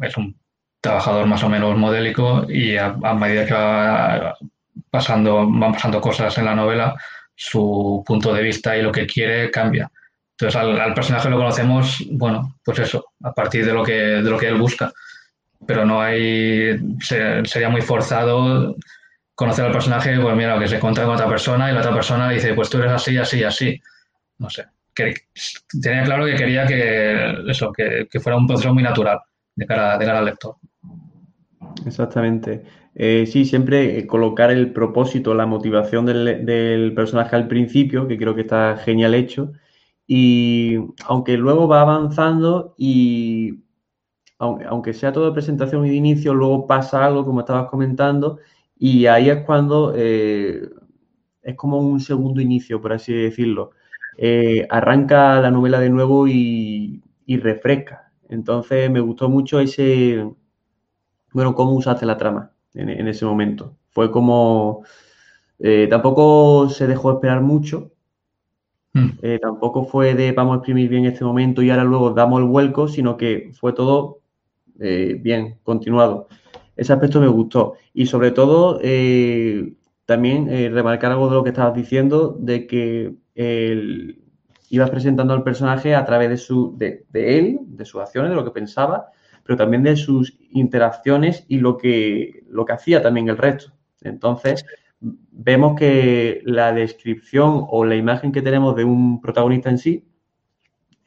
Speaker 2: es un trabajador más o menos modélico y a, medida que va pasando, van pasando cosas en la novela, su punto de vista y lo que quiere cambia. Entonces al, personaje lo conocemos, bueno, pues eso, a partir de lo que, de lo que él busca. Pero no hay, sería muy forzado conocer al personaje, pues mira, que se encuentra con otra persona y la otra persona dice, pues tú eres así, así, así. No sé. Que, tenía claro que quería que eso, que, fuera un proceso muy natural de cara, de cara al lector.
Speaker 1: Exactamente. Eh, sí, siempre colocar el propósito, la motivación del, del, personaje al principio, que creo que está genial hecho. Y aunque luego va avanzando y aunque sea todo de presentación y de inicio, luego pasa algo, como estabas comentando, y ahí es cuando eh, es como un segundo inicio, por así decirlo. Eh, arranca la novela de nuevo y, refresca. Entonces me gustó mucho ese, bueno, cómo usaste la trama en, ese momento. Fue como, eh, tampoco se dejó esperar mucho, hmm. tampoco fue de vamos a exprimir bien este momento y ahora luego damos el vuelco, sino que fue todo bien, continuado ese aspecto me gustó. Y sobre todo, eh, también eh, remarcar algo de lo que estabas diciendo, de que ibas presentando al personaje a través de, su, de, él, de sus acciones, de lo que pensaba, pero también de sus interacciones y lo que, lo que hacía también el resto. Entonces, vemos que la descripción o la imagen que tenemos de un protagonista en sí,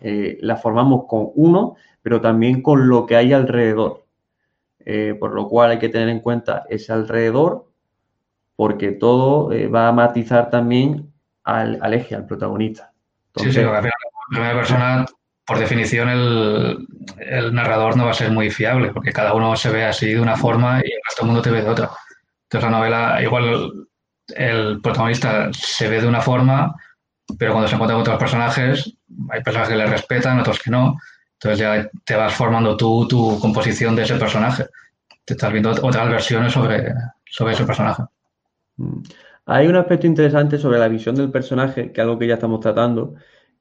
Speaker 1: eh, la formamos con uno, pero también con lo que hay alrededor. Eh, por lo cual hay que tener en cuenta ese alrededor, porque todo eh, va a matizar también al, eje, al protagonista.
Speaker 2: sí, sí, la primera persona, por definición, el, narrador no va a ser muy fiable, porque cada uno se ve así de una forma y el resto del mundo te ve de otra. Entonces la novela, igual el protagonista se ve de una forma, pero cuando se encuentra con otros personajes, hay personajes que le respetan, otros que no. Entonces ya te vas formando tú tu composición de ese personaje. Te estás viendo otras versiones sobre, sobre ese personaje.
Speaker 1: Mm. Hay un aspecto interesante sobre la visión del personaje, que es algo que ya estamos tratando,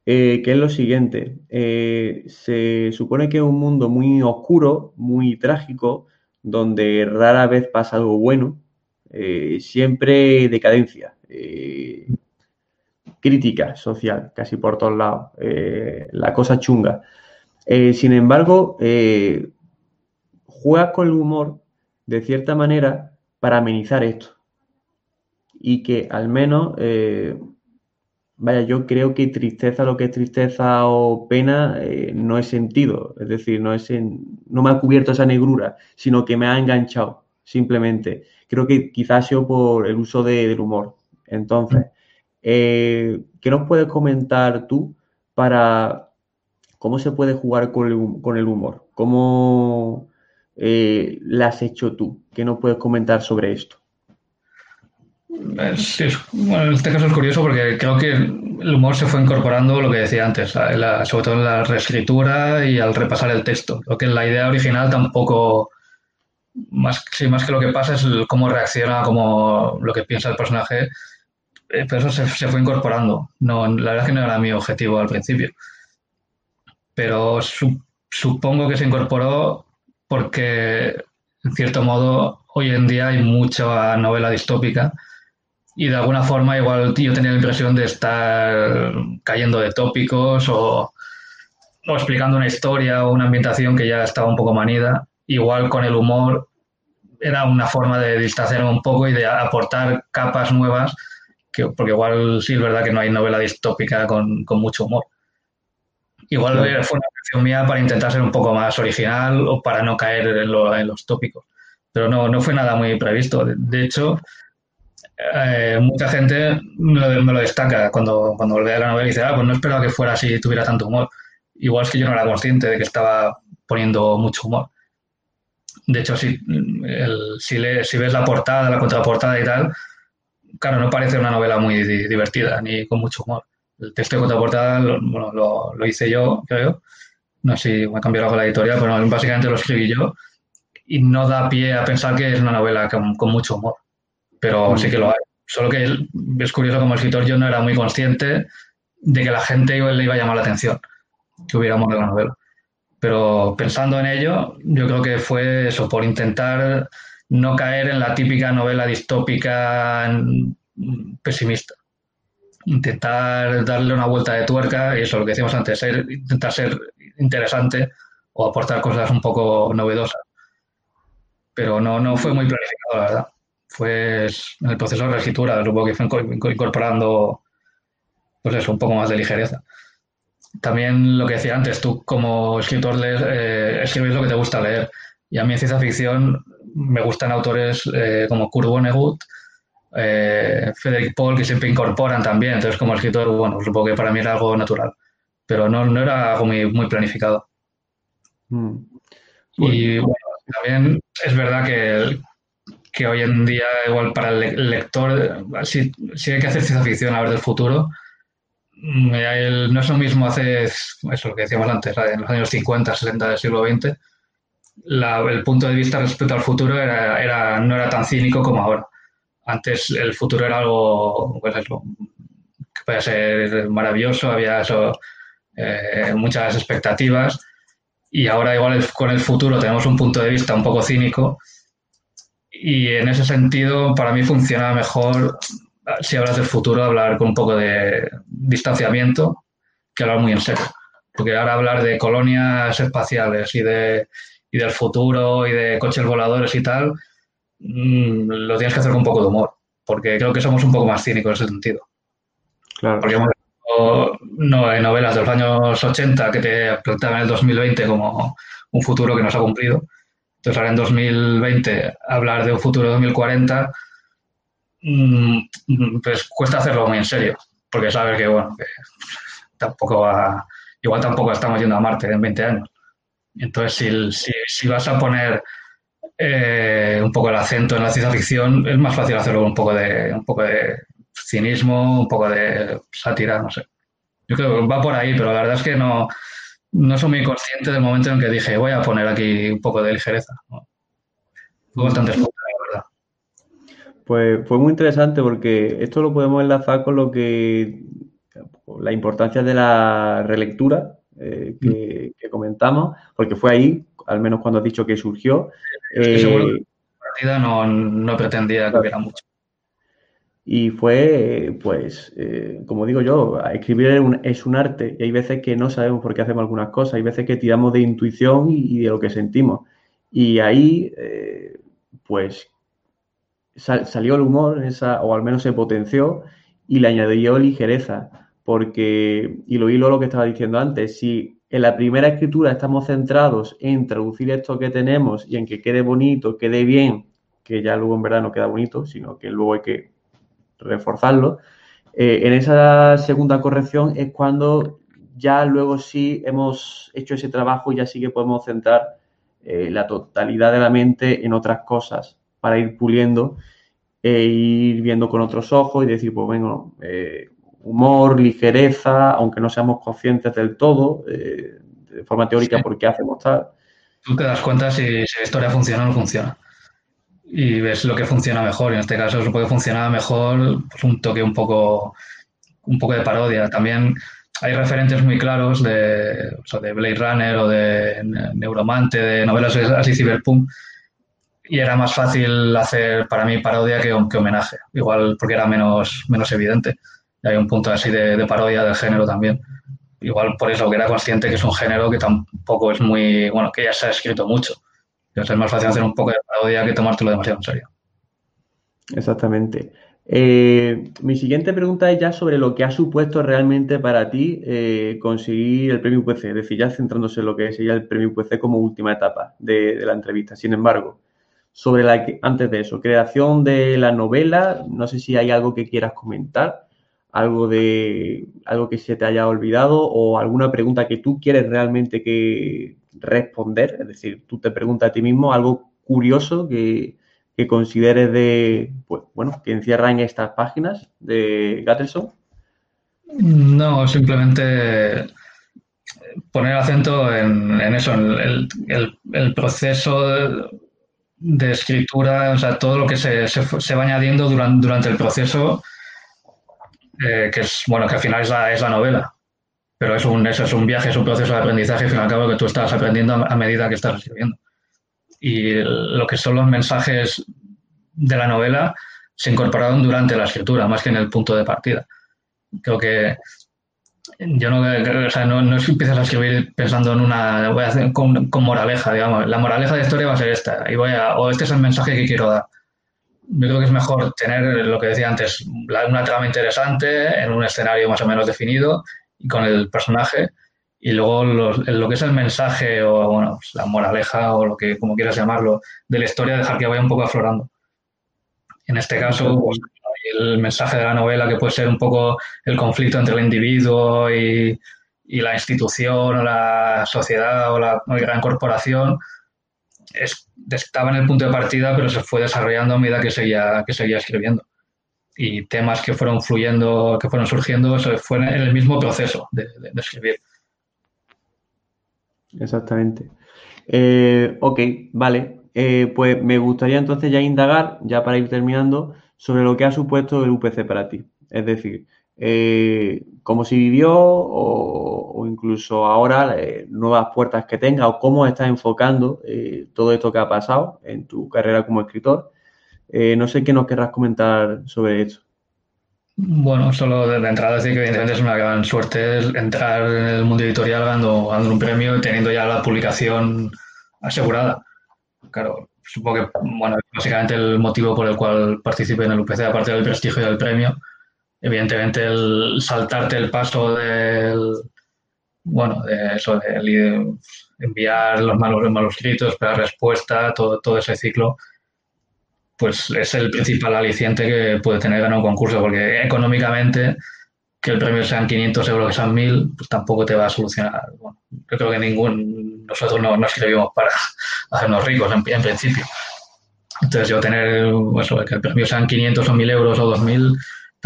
Speaker 1: eh, que es lo siguiente. Eh, se supone que es un mundo muy oscuro, muy trágico, donde rara vez pasa algo bueno, eh, siempre decadencia, crítica social, casi por todos lados, la cosa chunga. Eh, sin embargo, eh, juega con el humor de cierta manera para amenizar esto. Y que al menos, eh, vaya, yo creo que tristeza, lo que es tristeza o pena, no es sentido. Es decir, no, es no me ha cubierto esa negrura, sino que me ha enganchado, simplemente. Creo que quizás sido por el uso del humor. Entonces, ¿qué nos puedes comentar tú para ¿Cómo se puede jugar con el, humor? ¿Cómo eh, la has hecho tú? ¿Qué nos puedes comentar sobre esto?
Speaker 2: Sí, bueno, este caso es curioso porque creo que el humor se fue incorporando, lo que decía antes, sobre todo en la reescritura y al repasar el texto. Lo que en la idea original tampoco, más, más que lo que pasa es cómo reacciona, cómo lo que piensa el personaje, eh, pero eso se, se, fue incorporando. No, la verdad es que no era mi objetivo al principio pero supongo que se incorporó porque, en cierto modo, hoy en día hay mucha novela distópica y de alguna forma igual yo tenía la impresión de estar cayendo de tópicos o, explicando una historia o una ambientación que ya estaba un poco manida. Igual con el humor era una forma de distanciarme un poco y de aportar capas nuevas, que, porque igual sí es verdad que no hay novela distópica con mucho humor. Igual fue una acción mía para intentar ser un poco más original o para no caer en, los tópicos. Pero no, no fue nada muy previsto. De, hecho, eh, mucha gente me lo, destaca cuando, cuando lea la novela y dice, ah, pues no esperaba que fuera así y tuviera tanto humor. Igual es que yo no era consciente de que estaba poniendo mucho humor. De hecho, si, si, si ves la portada, la contraportada y tal, claro, no parece una novela muy divertida ni con mucho humor. El texto de contraportada lo, bueno, lo, hice yo, creo. No sé si me ha cambiado algo la editorial, pero básicamente lo escribí yo y no da pie a pensar que es una novela con, mucho humor. Pero mm. sí que lo hay. Solo que es curioso como escritor yo no era muy consciente de que la gente le iba a llamar la atención que hubiéramos de la novela. Pero pensando en ello, yo creo que fue eso, por intentar no caer en la típica novela distópica pesimista. Intentar darle una vuelta de tuerca y eso, lo que decíamos antes, intentar ser interesante o aportar cosas un poco novedosas. Pero no, no fue muy planificado, la verdad. Fue en el proceso de reescritura, supongo que fue incorporando pues eso, un poco más de ligereza. También lo que decía antes, tú como escritor lees, eh, escribes lo que te gusta leer. Y a mí en ciencia ficción me gustan autores eh, como Kurt Vonnegut, eh, Frederick Paul, que siempre incorporan también. Entonces, como escritor, bueno, supongo que para mí era algo natural. Pero no, no era algo muy, muy planificado. Mm. Y bueno, también es verdad que, que hoy en día, igual para el lector, si, si hay que hacer ciencia ficción a ver del futuro, Mm, no es lo mismo hace, eso lo que decíamos antes, en los años 50, 60 del siglo XX, el punto de vista respecto al futuro era, no era tan cínico como ahora. Antes el futuro era algo, pues que podía ser maravilloso, había eso, eh, muchas expectativas y ahora igual con el futuro tenemos un punto de vista un poco cínico y en ese sentido para mí funciona mejor si hablas del futuro, hablar con un poco de distanciamiento que hablar muy en serio. Porque ahora hablar de colonias espaciales y, de, y del futuro y de coches voladores y tal, mm, lo tienes que hacer con un poco de humor. Porque creo que somos un poco más cínicos en ese sentido. Claro. Porque hemos no, en novelas de los años 80 que te planteaban el 2020 como un futuro que no se ha cumplido. Entonces ahora en 2020 hablar de un futuro de 2040 Mm, pues cuesta hacerlo muy en serio, porque sabes que, bueno, tampoco va, igual tampoco estamos yendo a Marte en 20 años. Entonces, si, si, vas a poner eh, un poco el acento en la ciencia ficción, es más fácil hacerlo un poco de, un poco de cinismo, un poco de sátira, no sé. Yo creo que va por ahí, pero la verdad es que no, no soy muy consciente del momento en que dije, voy a poner aquí un poco de ligereza. Fue bastante
Speaker 1: pues fue muy interesante porque esto lo podemos enlazar con lo que la importancia de la relectura eh, que, comentamos, porque fue ahí, al menos cuando has dicho que surgió.
Speaker 2: Eh, la partida no, pretendía que hubiera mucho.
Speaker 1: Y fue, pues, eh, como digo yo, escribir es un, arte y hay veces que no sabemos por qué hacemos algunas cosas, hay veces que tiramos de intuición y, de lo que sentimos. Y ahí, pues, salió el humor, esa, o al menos se potenció, y le añadió ligereza, porque, y lo hilo lo que estaba diciendo antes, si en la primera escritura estamos centrados en traducir esto que tenemos y en que quede bonito, quede bien, que ya luego en verdad no queda bonito, sino que luego hay que reforzarlo, eh, en esa segunda corrección es cuando ya luego sí hemos hecho ese trabajo y ya sí que podemos centrar eh, la totalidad de la mente en otras cosas para ir puliendo e ir viendo con otros ojos y decir, pues bueno, humor, ligereza, aunque no seamos conscientes del todo, eh, de forma teórica, por qué hacemos tal.
Speaker 2: Tú te das cuenta si, la historia funciona o no funciona. Y ves lo que funciona mejor. En este caso, se puede funcionar mejor pues, un toque un poco, un poco de parodia. También hay referentes muy claros de, de Blade Runner o de Neuromante, de novelas así cyberpunk, y era más fácil hacer para mí parodia que, que homenaje, igual porque era menos, menos evidente. Hay un punto así de, parodia del género también. Igual por eso que era consciente que es un género que tampoco es muy, bueno, que ya se ha escrito mucho. Es más fácil hacer un poco de parodia que tomártelo demasiado en serio.
Speaker 1: Exactamente. Eh, mi siguiente pregunta es ya sobre lo que ha supuesto realmente para ti eh, conseguir el premio UPC, es decir, ya centrándose en lo que sería el premio UPC como última etapa de, de la entrevista. Sin embargo, sobre la antes de eso, creación de la novela, no sé si hay algo que quieras comentar, algo de algo que se te haya olvidado o alguna pregunta que tú quieres realmente que responder, es decir, tú te preguntas a ti mismo algo curioso que, consideres de, pues, bueno, que encierra en estas páginas de Gattelson.
Speaker 2: No, simplemente poner acento en, eso, en el, el, proceso de escritura, o sea, todo lo que se, se, va añadiendo durante, durante el proceso eh, que es, bueno, que al final es la, es la novela. Pero es un, eso es un viaje, es un proceso de aprendizaje, al fin y al cabo, que tú estás aprendiendo a, medida que estás escribiendo. Y lo que son los mensajes de la novela se incorporaron durante la escritura, más que en el punto de partida. Creo que yo no, o sea, no, no empiezas a escribir pensando en una, voy a hacer con, con, moraleja, digamos, la moraleja de la historia va a ser esta, y voy a, o este es el mensaje que quiero dar. Yo creo que es mejor tener lo que decía antes, una trama interesante en un escenario más o menos definido y con el personaje, y luego lo que es el mensaje o bueno, la moraleja o lo que como quieras llamarlo de la historia, dejar que vaya un poco aflorando. En este caso, pues, el mensaje de la novela, que puede ser un poco el conflicto entre el individuo y, la institución o la sociedad o la, gran corporación, estaba en el punto de partida, pero se fue desarrollando a medida que seguía, que seguía escribiendo. Y temas que fueron fluyendo, que fueron surgiendo, eso fue en el mismo proceso de, escribir.
Speaker 1: Exactamente. Eh, ok, vale. Eh, pues me gustaría entonces ya indagar, ya para ir terminando, sobre lo que ha supuesto el UPC para ti. Es decir, eh, cómo se vivió o, incluso ahora eh, nuevas puertas que tenga o cómo estás enfocando eh, todo esto que ha pasado en tu carrera como escritor. no sé qué nos querrás comentar sobre esto.
Speaker 2: Bueno, solo de, entrada decir que evidentemente es una gran suerte entrar en el mundo editorial ganando, ganando un premio y teniendo ya la publicación asegurada. Claro, supongo que, bueno, básicamente el motivo por el cual participé en el UPC, aparte del prestigio del premio, evidentemente el saltarte el paso del, bueno, de eso, de enviar los manuscritos, esperar respuesta, todo, todo ese ciclo, pues es el principal aliciente que puede tener ganar un concurso, porque económicamente que el premio sean 500 euros, que sean 1000, pues tampoco te va a solucionar. Bueno, yo creo que ningún, nosotros no, no escribimos para hacernos ricos en, principio. Entonces yo tener, eso, que el premio sean 500 o 1000 euros o 2000,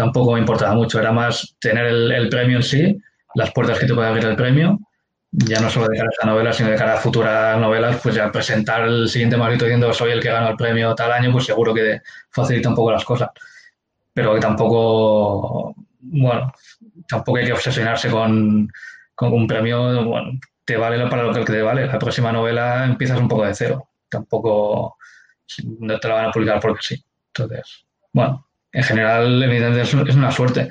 Speaker 2: tampoco me importaba mucho. Era más tener el, premio en sí, las puertas que te puede abrir el premio, ya no solo de cara a esta novela, sino de cara a futuras novelas, pues ya presentar el siguiente marito diciendo soy el que ganó el premio tal año, pues seguro que facilita un poco las cosas. Pero que tampoco, bueno, tampoco hay que obsesionarse con, con un premio, bueno, te vale para lo que te vale. La próxima novela empiezas un poco de cero. Tampoco no te la van a publicar porque sí. Entonces, bueno, en general, evidentemente es una suerte.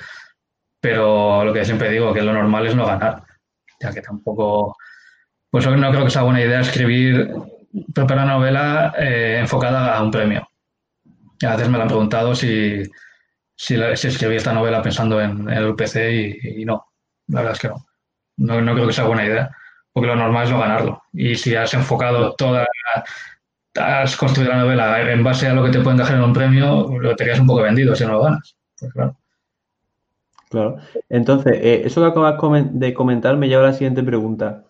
Speaker 2: Pero lo que siempre digo, que lo normal es no ganar. Ya que tampoco. Pues no creo que sea buena idea escribir, preparar una novela eh, enfocada a un premio. A veces me lo han preguntado si, si, escribí esta novela pensando en, el UPC y, no. La verdad es que no. no. No creo que sea buena idea porque lo normal es no ganarlo. Y si has enfocado toda, has construido la novela en base a lo que te pueden dejar en un premio, lo te quedas un poco vendido si no lo ganas. Pues claro.
Speaker 1: Claro. Entonces, eh, eso que acabas de comentar me lleva a la siguiente pregunta.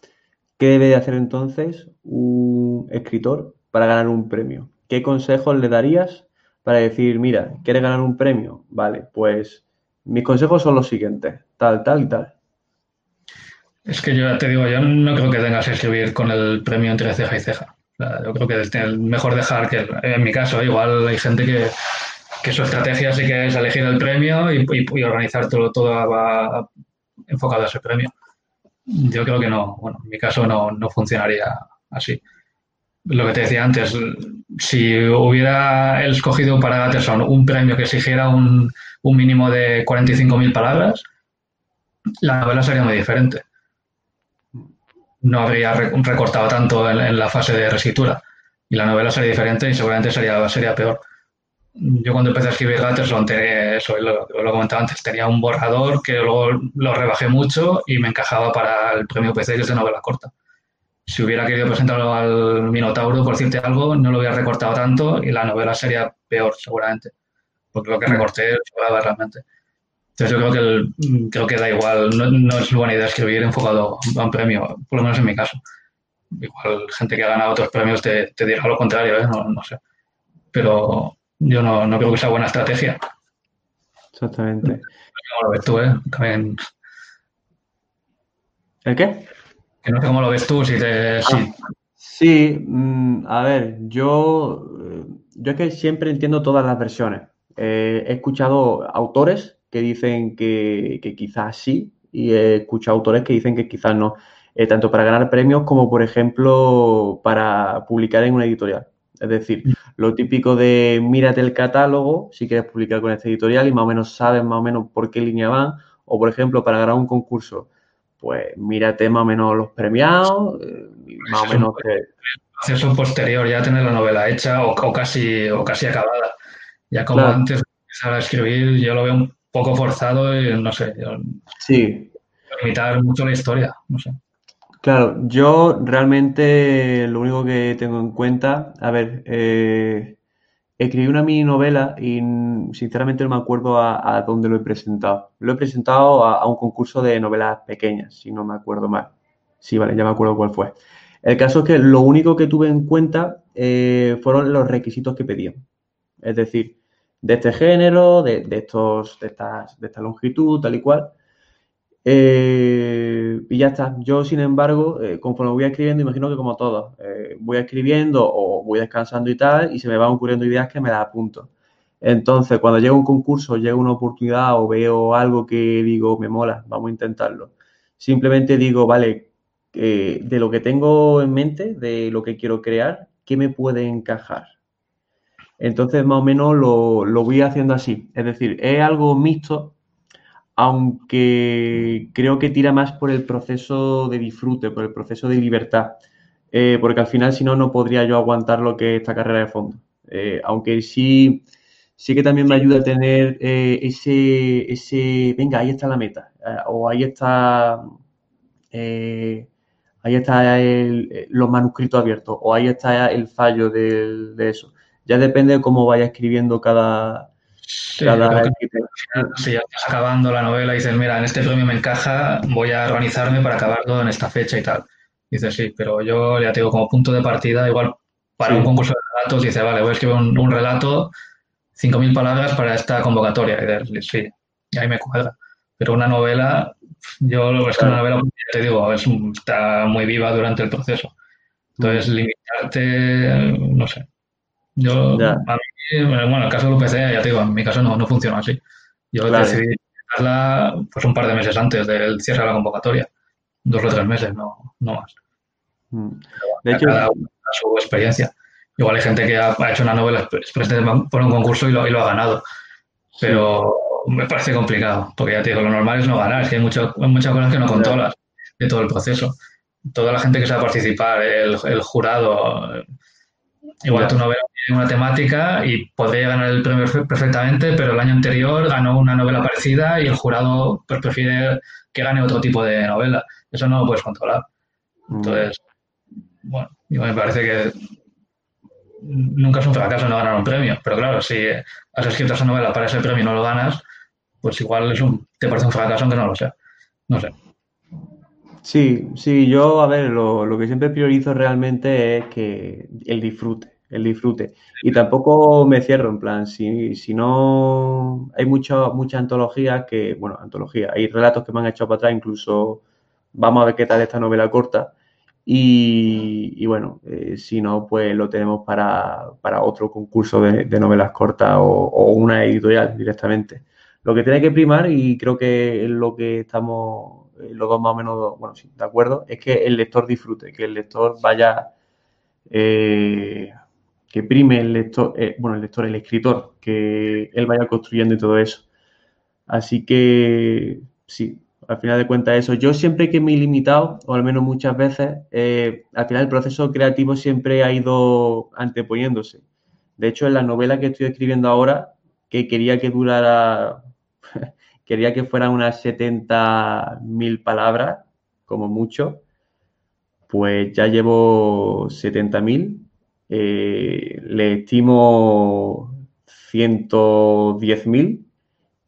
Speaker 1: ¿Qué debe de hacer entonces un escritor para ganar un premio? ¿Qué consejos le darías para decir, mira, ¿quieres ganar un premio? Vale, pues mis consejos son los siguientes, tal, tal y tal.
Speaker 2: Es que yo te digo, yo no creo que tengas que escribir con el premio entre ceja y ceja. Yo creo que es mejor dejar que, en mi caso, igual hay gente que, que su estrategia sí que es elegir el premio y, y, organizar todo, todo enfocado a ese premio. Yo creo que no, bueno, en mi caso no, no funcionaría así. Lo que te decía antes, si hubiera escogido para Gatterson un premio que exigiera un, un mínimo de 45.000 palabras, la novela sería muy diferente no habría recortado tanto en, la fase de reescritura. Y la novela sería diferente y seguramente sería, sería peor. Yo cuando empecé a escribir Gatterson, eso lo, lo comentaba antes, tenía un borrador que luego lo rebajé mucho y me encajaba para el premio PC, que es de novela corta. Si hubiera querido presentarlo al Minotauro, por decirte algo, no lo hubiera recortado tanto y la novela sería peor, seguramente. Porque lo que recorté sobraba realmente. Entonces yo creo que, creo que da igual, no, es buena idea escribir enfocado a un premio, por lo menos en mi caso. Igual gente que ha ganado otros premios te, te dirá lo contrario, ¿eh? no, sé. Pero yo no, no, creo que sea buena estrategia.
Speaker 1: Exactamente.
Speaker 2: ¿Cómo lo ves tú, eh? También...
Speaker 1: ¿El qué?
Speaker 2: Que no sé cómo lo ves tú, si te...
Speaker 1: Ah, sí, mm, a ver, yo, yo es que siempre entiendo todas las versiones. Eh, he escuchado autores que dicen que, quizás sí y he escuchado autores que dicen que quizás no, eh, tanto para ganar premios como, por ejemplo, para publicar en una editorial. Es decir, mm. lo típico de mírate el catálogo si quieres publicar con esta editorial y más o menos sabes más o menos por qué línea van. O, por ejemplo, para ganar un concurso, pues mírate más o menos los premiados, eh, más o menos que...
Speaker 2: Proceso posterior, ya tener la novela hecha o, casi, o casi acabada. Ya como antes de empezar a escribir, yo lo veo un poco forzado y no sé.
Speaker 1: sí.
Speaker 2: Limitar mucho la historia, no sé.
Speaker 1: Claro, yo realmente lo único que tengo en cuenta, a ver, eh, escribí una mini novela y sinceramente no me acuerdo a, dónde lo he presentado. Lo he presentado a, un concurso de novelas pequeñas, si no me acuerdo mal. Sí, vale, ya me acuerdo cuál fue. El caso es que lo único que tuve en cuenta eh, fueron los requisitos que pedían. Es decir, de este género, de, estos, de, estas, de esta longitud, tal y cual. Eh, y ya está. Yo, sin embargo, eh, conforme voy escribiendo, imagino que como todos, eh, voy escribiendo o voy descansando y tal, y se me van ocurriendo ideas que me las apunto. Entonces, cuando llega un concurso, llega una oportunidad o veo algo que digo, me mola, vamos a intentarlo. Simplemente digo, vale, de lo que tengo en mente, de lo que quiero crear, ¿qué me puede encajar? Entonces, más o menos lo, lo voy haciendo así. Es decir, es algo mixto aunque creo que tira más por el proceso de disfrute, por el proceso de libertad, eh, porque al final si no, no podría yo aguantar lo que es esta carrera de fondo. Eh, aunque sí, sí que también me ayuda a tener eh, ese, ese, venga, ahí está la meta, o ahí está, ahí está los manuscritos abiertos, o ahí está el fallo de eso. Ya depende de cómo vaya escribiendo cada,
Speaker 2: si ya estás acabando la novela y dices, mira, en este premio me encaja, voy a organizarme para acabarlo en esta fecha y tal. Dices, sí, pero yo ya tengo como punto de partida, igual para un concurso de relatos, dice, vale, voy a escribir un, relato, 5.000 palabras para esta convocatoria. Y dices, sí, y ahí me cuadra. Pero una novela, yo lo que es que una novela, te digo, está muy viva durante el proceso. Entonces, mm. limitarte, no sé. Yo, a bueno, en el caso del UPC, ya te digo, en mi caso no, no funciona así. Yo decidí hacerla pues un par de meses antes del cierre de la convocatoria. Dos o tres meses, no, no más. Mm. De hecho, cada uno su experiencia. Igual hay gente que ha, hecho una novela por un concurso y lo, y lo ha ganado. Pero me parece complicado, porque ya te digo, lo normal es no ganar, es que hay, mucho, muchas cosas que no controlas de todo el proceso. Toda la gente que sabe participar, el, el jurado, igual tu novela una temática y podría ganar el premio perfectamente, pero el año anterior ganó una novela parecida y el jurado pues, prefiere que gane otro tipo de novela. Eso no lo puedes controlar. Mm. Entonces, bueno, me parece que nunca es un fracaso no ganar un premio, pero claro, si has escrito esa novela para ese premio y no lo ganas, pues igual es un, te parece un fracaso aunque no lo sea. No sé.
Speaker 1: Sí, sí, yo, a ver, lo, lo que siempre priorizo realmente es que el disfrute el disfrute. Y tampoco me cierro, en plan, si, si no. Hay muchas muchas antologías que, bueno, antologías, hay relatos que me han echado para atrás, incluso vamos a ver qué tal esta novela corta. Y, bueno, eh, si no, pues lo tenemos para, otro concurso de, novelas cortas o, una editorial directamente. Lo que tiene que primar, y creo que es lo que estamos eh, los dos más o menos, bueno, sí, de acuerdo, es que el lector disfrute, que el lector vaya eh, que prime el lector, eh, bueno, el lector, el escritor, que él vaya construyendo y todo eso. Así que sí, al final de cuentas eso. Yo siempre que me he limitado, o al menos muchas veces, eh, al final el proceso creativo siempre ha ido anteponiéndose. De hecho, en la novela que estoy escribiendo ahora, que quería que durara, quería que fueran unas 70.000 palabras, como mucho, pues ya llevo 70.000 eh, le estimo 110.000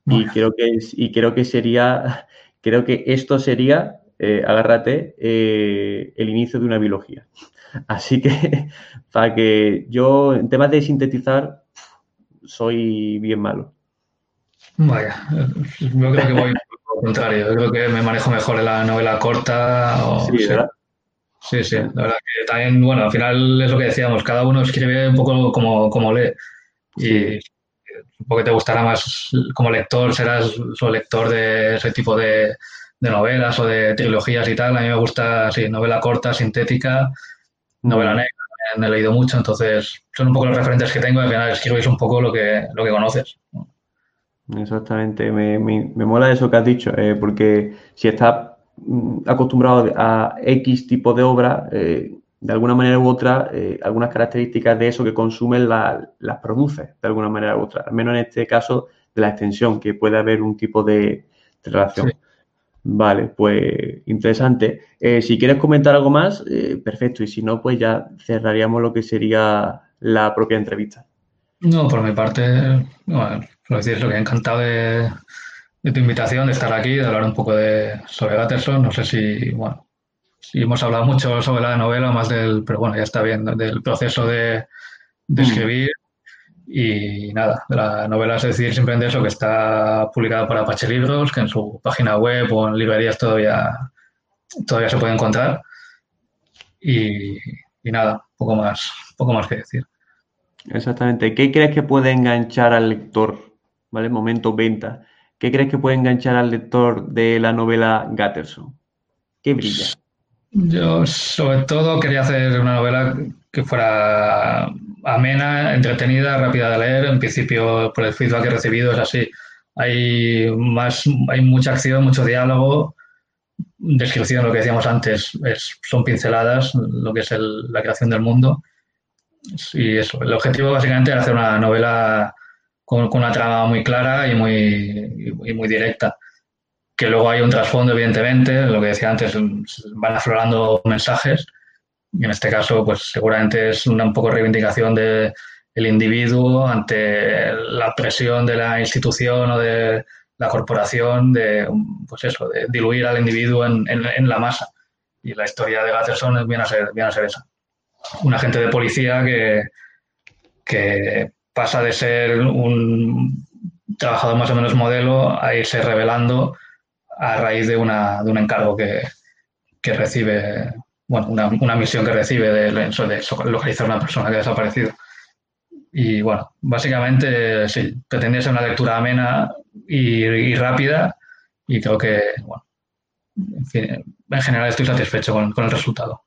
Speaker 1: y creo que y creo que sería creo que esto sería eh, agárrate eh, el inicio de una biología. Así que para que yo en temas de sintetizar soy bien malo.
Speaker 2: Vaya yo creo que voy al contrario yo creo que me manejo mejor en la novela corta o, sí, ¿verdad? Sí, sí, la verdad que también, bueno, al final es lo que decíamos, cada uno escribe un poco como, como lee. Y supongo que te gustará más como lector, serás o lector de ese tipo de, novelas o de trilogías y tal. A mí me gusta, sí, novela corta, sintética, novela negra, me he leído mucho, entonces son un poco los referentes que tengo y al final escribís un poco lo que, lo que conoces.
Speaker 1: Exactamente, me, me, mola eso que has dicho, eh, porque si estás mm, acostumbrado a X tipo de obra, eh, de alguna manera u otra, eh, algunas características de eso que consumen las produce de alguna manera u otra, al menos en este caso de la extensión, que puede haber un tipo de, relación. Vale, pues interesante. si quieres comentar algo más, perfecto, y si no, pues ya cerraríamos lo que sería la propia entrevista.
Speaker 2: No, por mi parte, bueno, lo lo que he encantado de, tu invitación, de estar aquí, de hablar un poco de, sobre Gatterson. No sé si, bueno, si hemos hablado mucho sobre la novela, más del, pero bueno, ya está bien, del proceso de, de mm. escribir. Y nada, de la novela es decir simplemente eso, que está publicada por Apache Libros, que en su página web o en librerías todavía, todavía se puede encontrar. Y, y nada, poco más, poco más que decir.
Speaker 1: Exactamente. ¿Qué crees que puede enganchar al lector? ¿Vale? Momento venta. ¿Qué crees que puede enganchar al lector de la novela Gatterson? ¿Qué brilla?
Speaker 2: Yo sobre todo quería hacer una novela que fuera amena, entretenida, rápida de leer. En principio, por el feedback que he recibido es así. Hay más, hay mucha acción, mucho diálogo, descripción, lo que decíamos antes, es, son pinceladas, lo que es la creación del mundo Sí, eso. El objetivo básicamente era hacer una novela con, una trama muy clara y muy, muy directa. Que luego hay un trasfondo, evidentemente, lo que decía antes, van aflorando mensajes. Y en este caso, pues seguramente es una un poco reivindicación del individuo ante la presión de la institución o de la corporación de, pues eso, de diluir al individuo en, en, la masa. Y la historia de Gatterson viene a ser, viene a ser esa un agente de policía que, que pasa de ser un trabajador más o menos modelo a irse revelando a raíz de, una, de un encargo que, que recibe, bueno, una, una, misión que recibe de, de, localizar a una persona que ha desaparecido. Y bueno, básicamente sí, pretendía ser una lectura amena y, rápida y creo que, bueno, en, fin, en general estoy satisfecho con, con el resultado.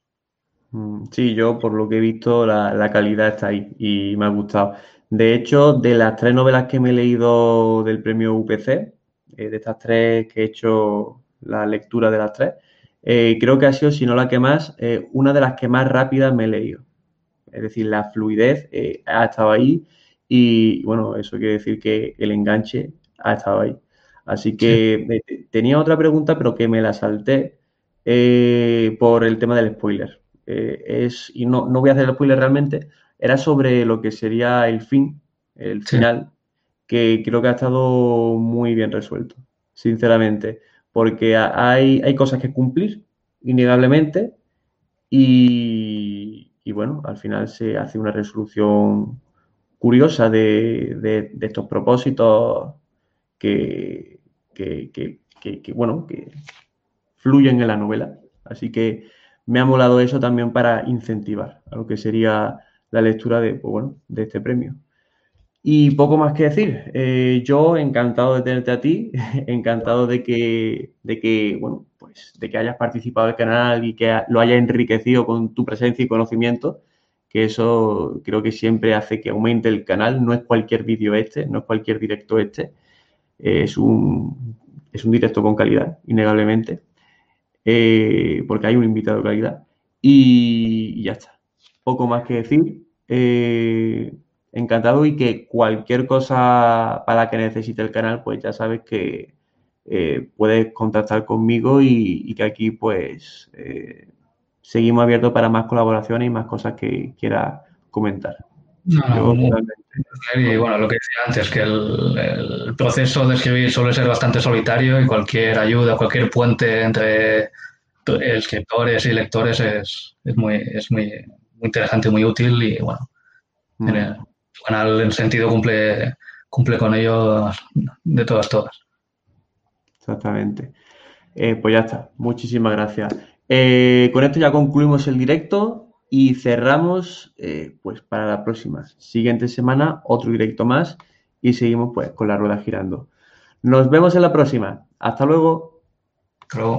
Speaker 1: Mm, sí, yo por lo que he visto la, calidad está ahí y me ha gustado. De hecho, de las tres novelas que me he leído del premio UPC, eh, de estas tres que he hecho la lectura de las tres, eh, creo que ha sido, si no la que más, eh, una de las que más rápidas me he leído. Es decir, la fluidez ha estado ahí y bueno, eso quiere decir que el enganche ha estado ahí. Así que tenía otra pregunta, pero que me la salté por el tema del spoiler. Es, y no, no voy a hacer el spoiler realmente, era sobre lo que sería el fin, el final, que creo que ha estado muy bien resuelto, sinceramente, porque hay, hay cosas que cumplir, innegablemente, y, bueno, al final se hace una resolución curiosa de, estos propósitos que, que, bueno, que fluyen en la novela. Así que me ha molado eso también para incentivar a lo que sería la lectura de, pues bueno, de este premio. Y poco más que decir. Eh, yo encantado de tenerte a ti, encantado de que, de que, bueno, pues de que hayas participado del canal y que lo hayas enriquecido con tu presencia y conocimiento, que eso creo que siempre hace que aumente el canal. No es cualquier vídeo este, no es cualquier directo este. es, un, es un directo con calidad, innegablemente. Eh, porque hay un invitado de calidad. Y, ya está. Poco más que decir. Eh, encantado y que cualquier cosa para que necesite el canal, pues ya sabes que eh, puedes contactar conmigo y, que aquí pues seguimos abiertos para más colaboraciones y más cosas que quiera comentar.
Speaker 2: y bueno, lo que decía antes, que el, el, proceso de escribir suele ser bastante solitario y cualquier ayuda, cualquier puente entre escritores y lectores es, es, muy, es muy, muy interesante, muy útil y bueno, mm. en el canal en sentido cumple, cumple con ello de todas, todas.
Speaker 1: Exactamente. Eh, pues ya está, muchísimas gracias. Eh, con esto ya concluimos el directo y cerramos eh, pues para la próxima. Siguiente semana, otro directo más y seguimos pues con la rueda girando. Nos vemos en la próxima. Hasta luego.
Speaker 2: Hasta luego.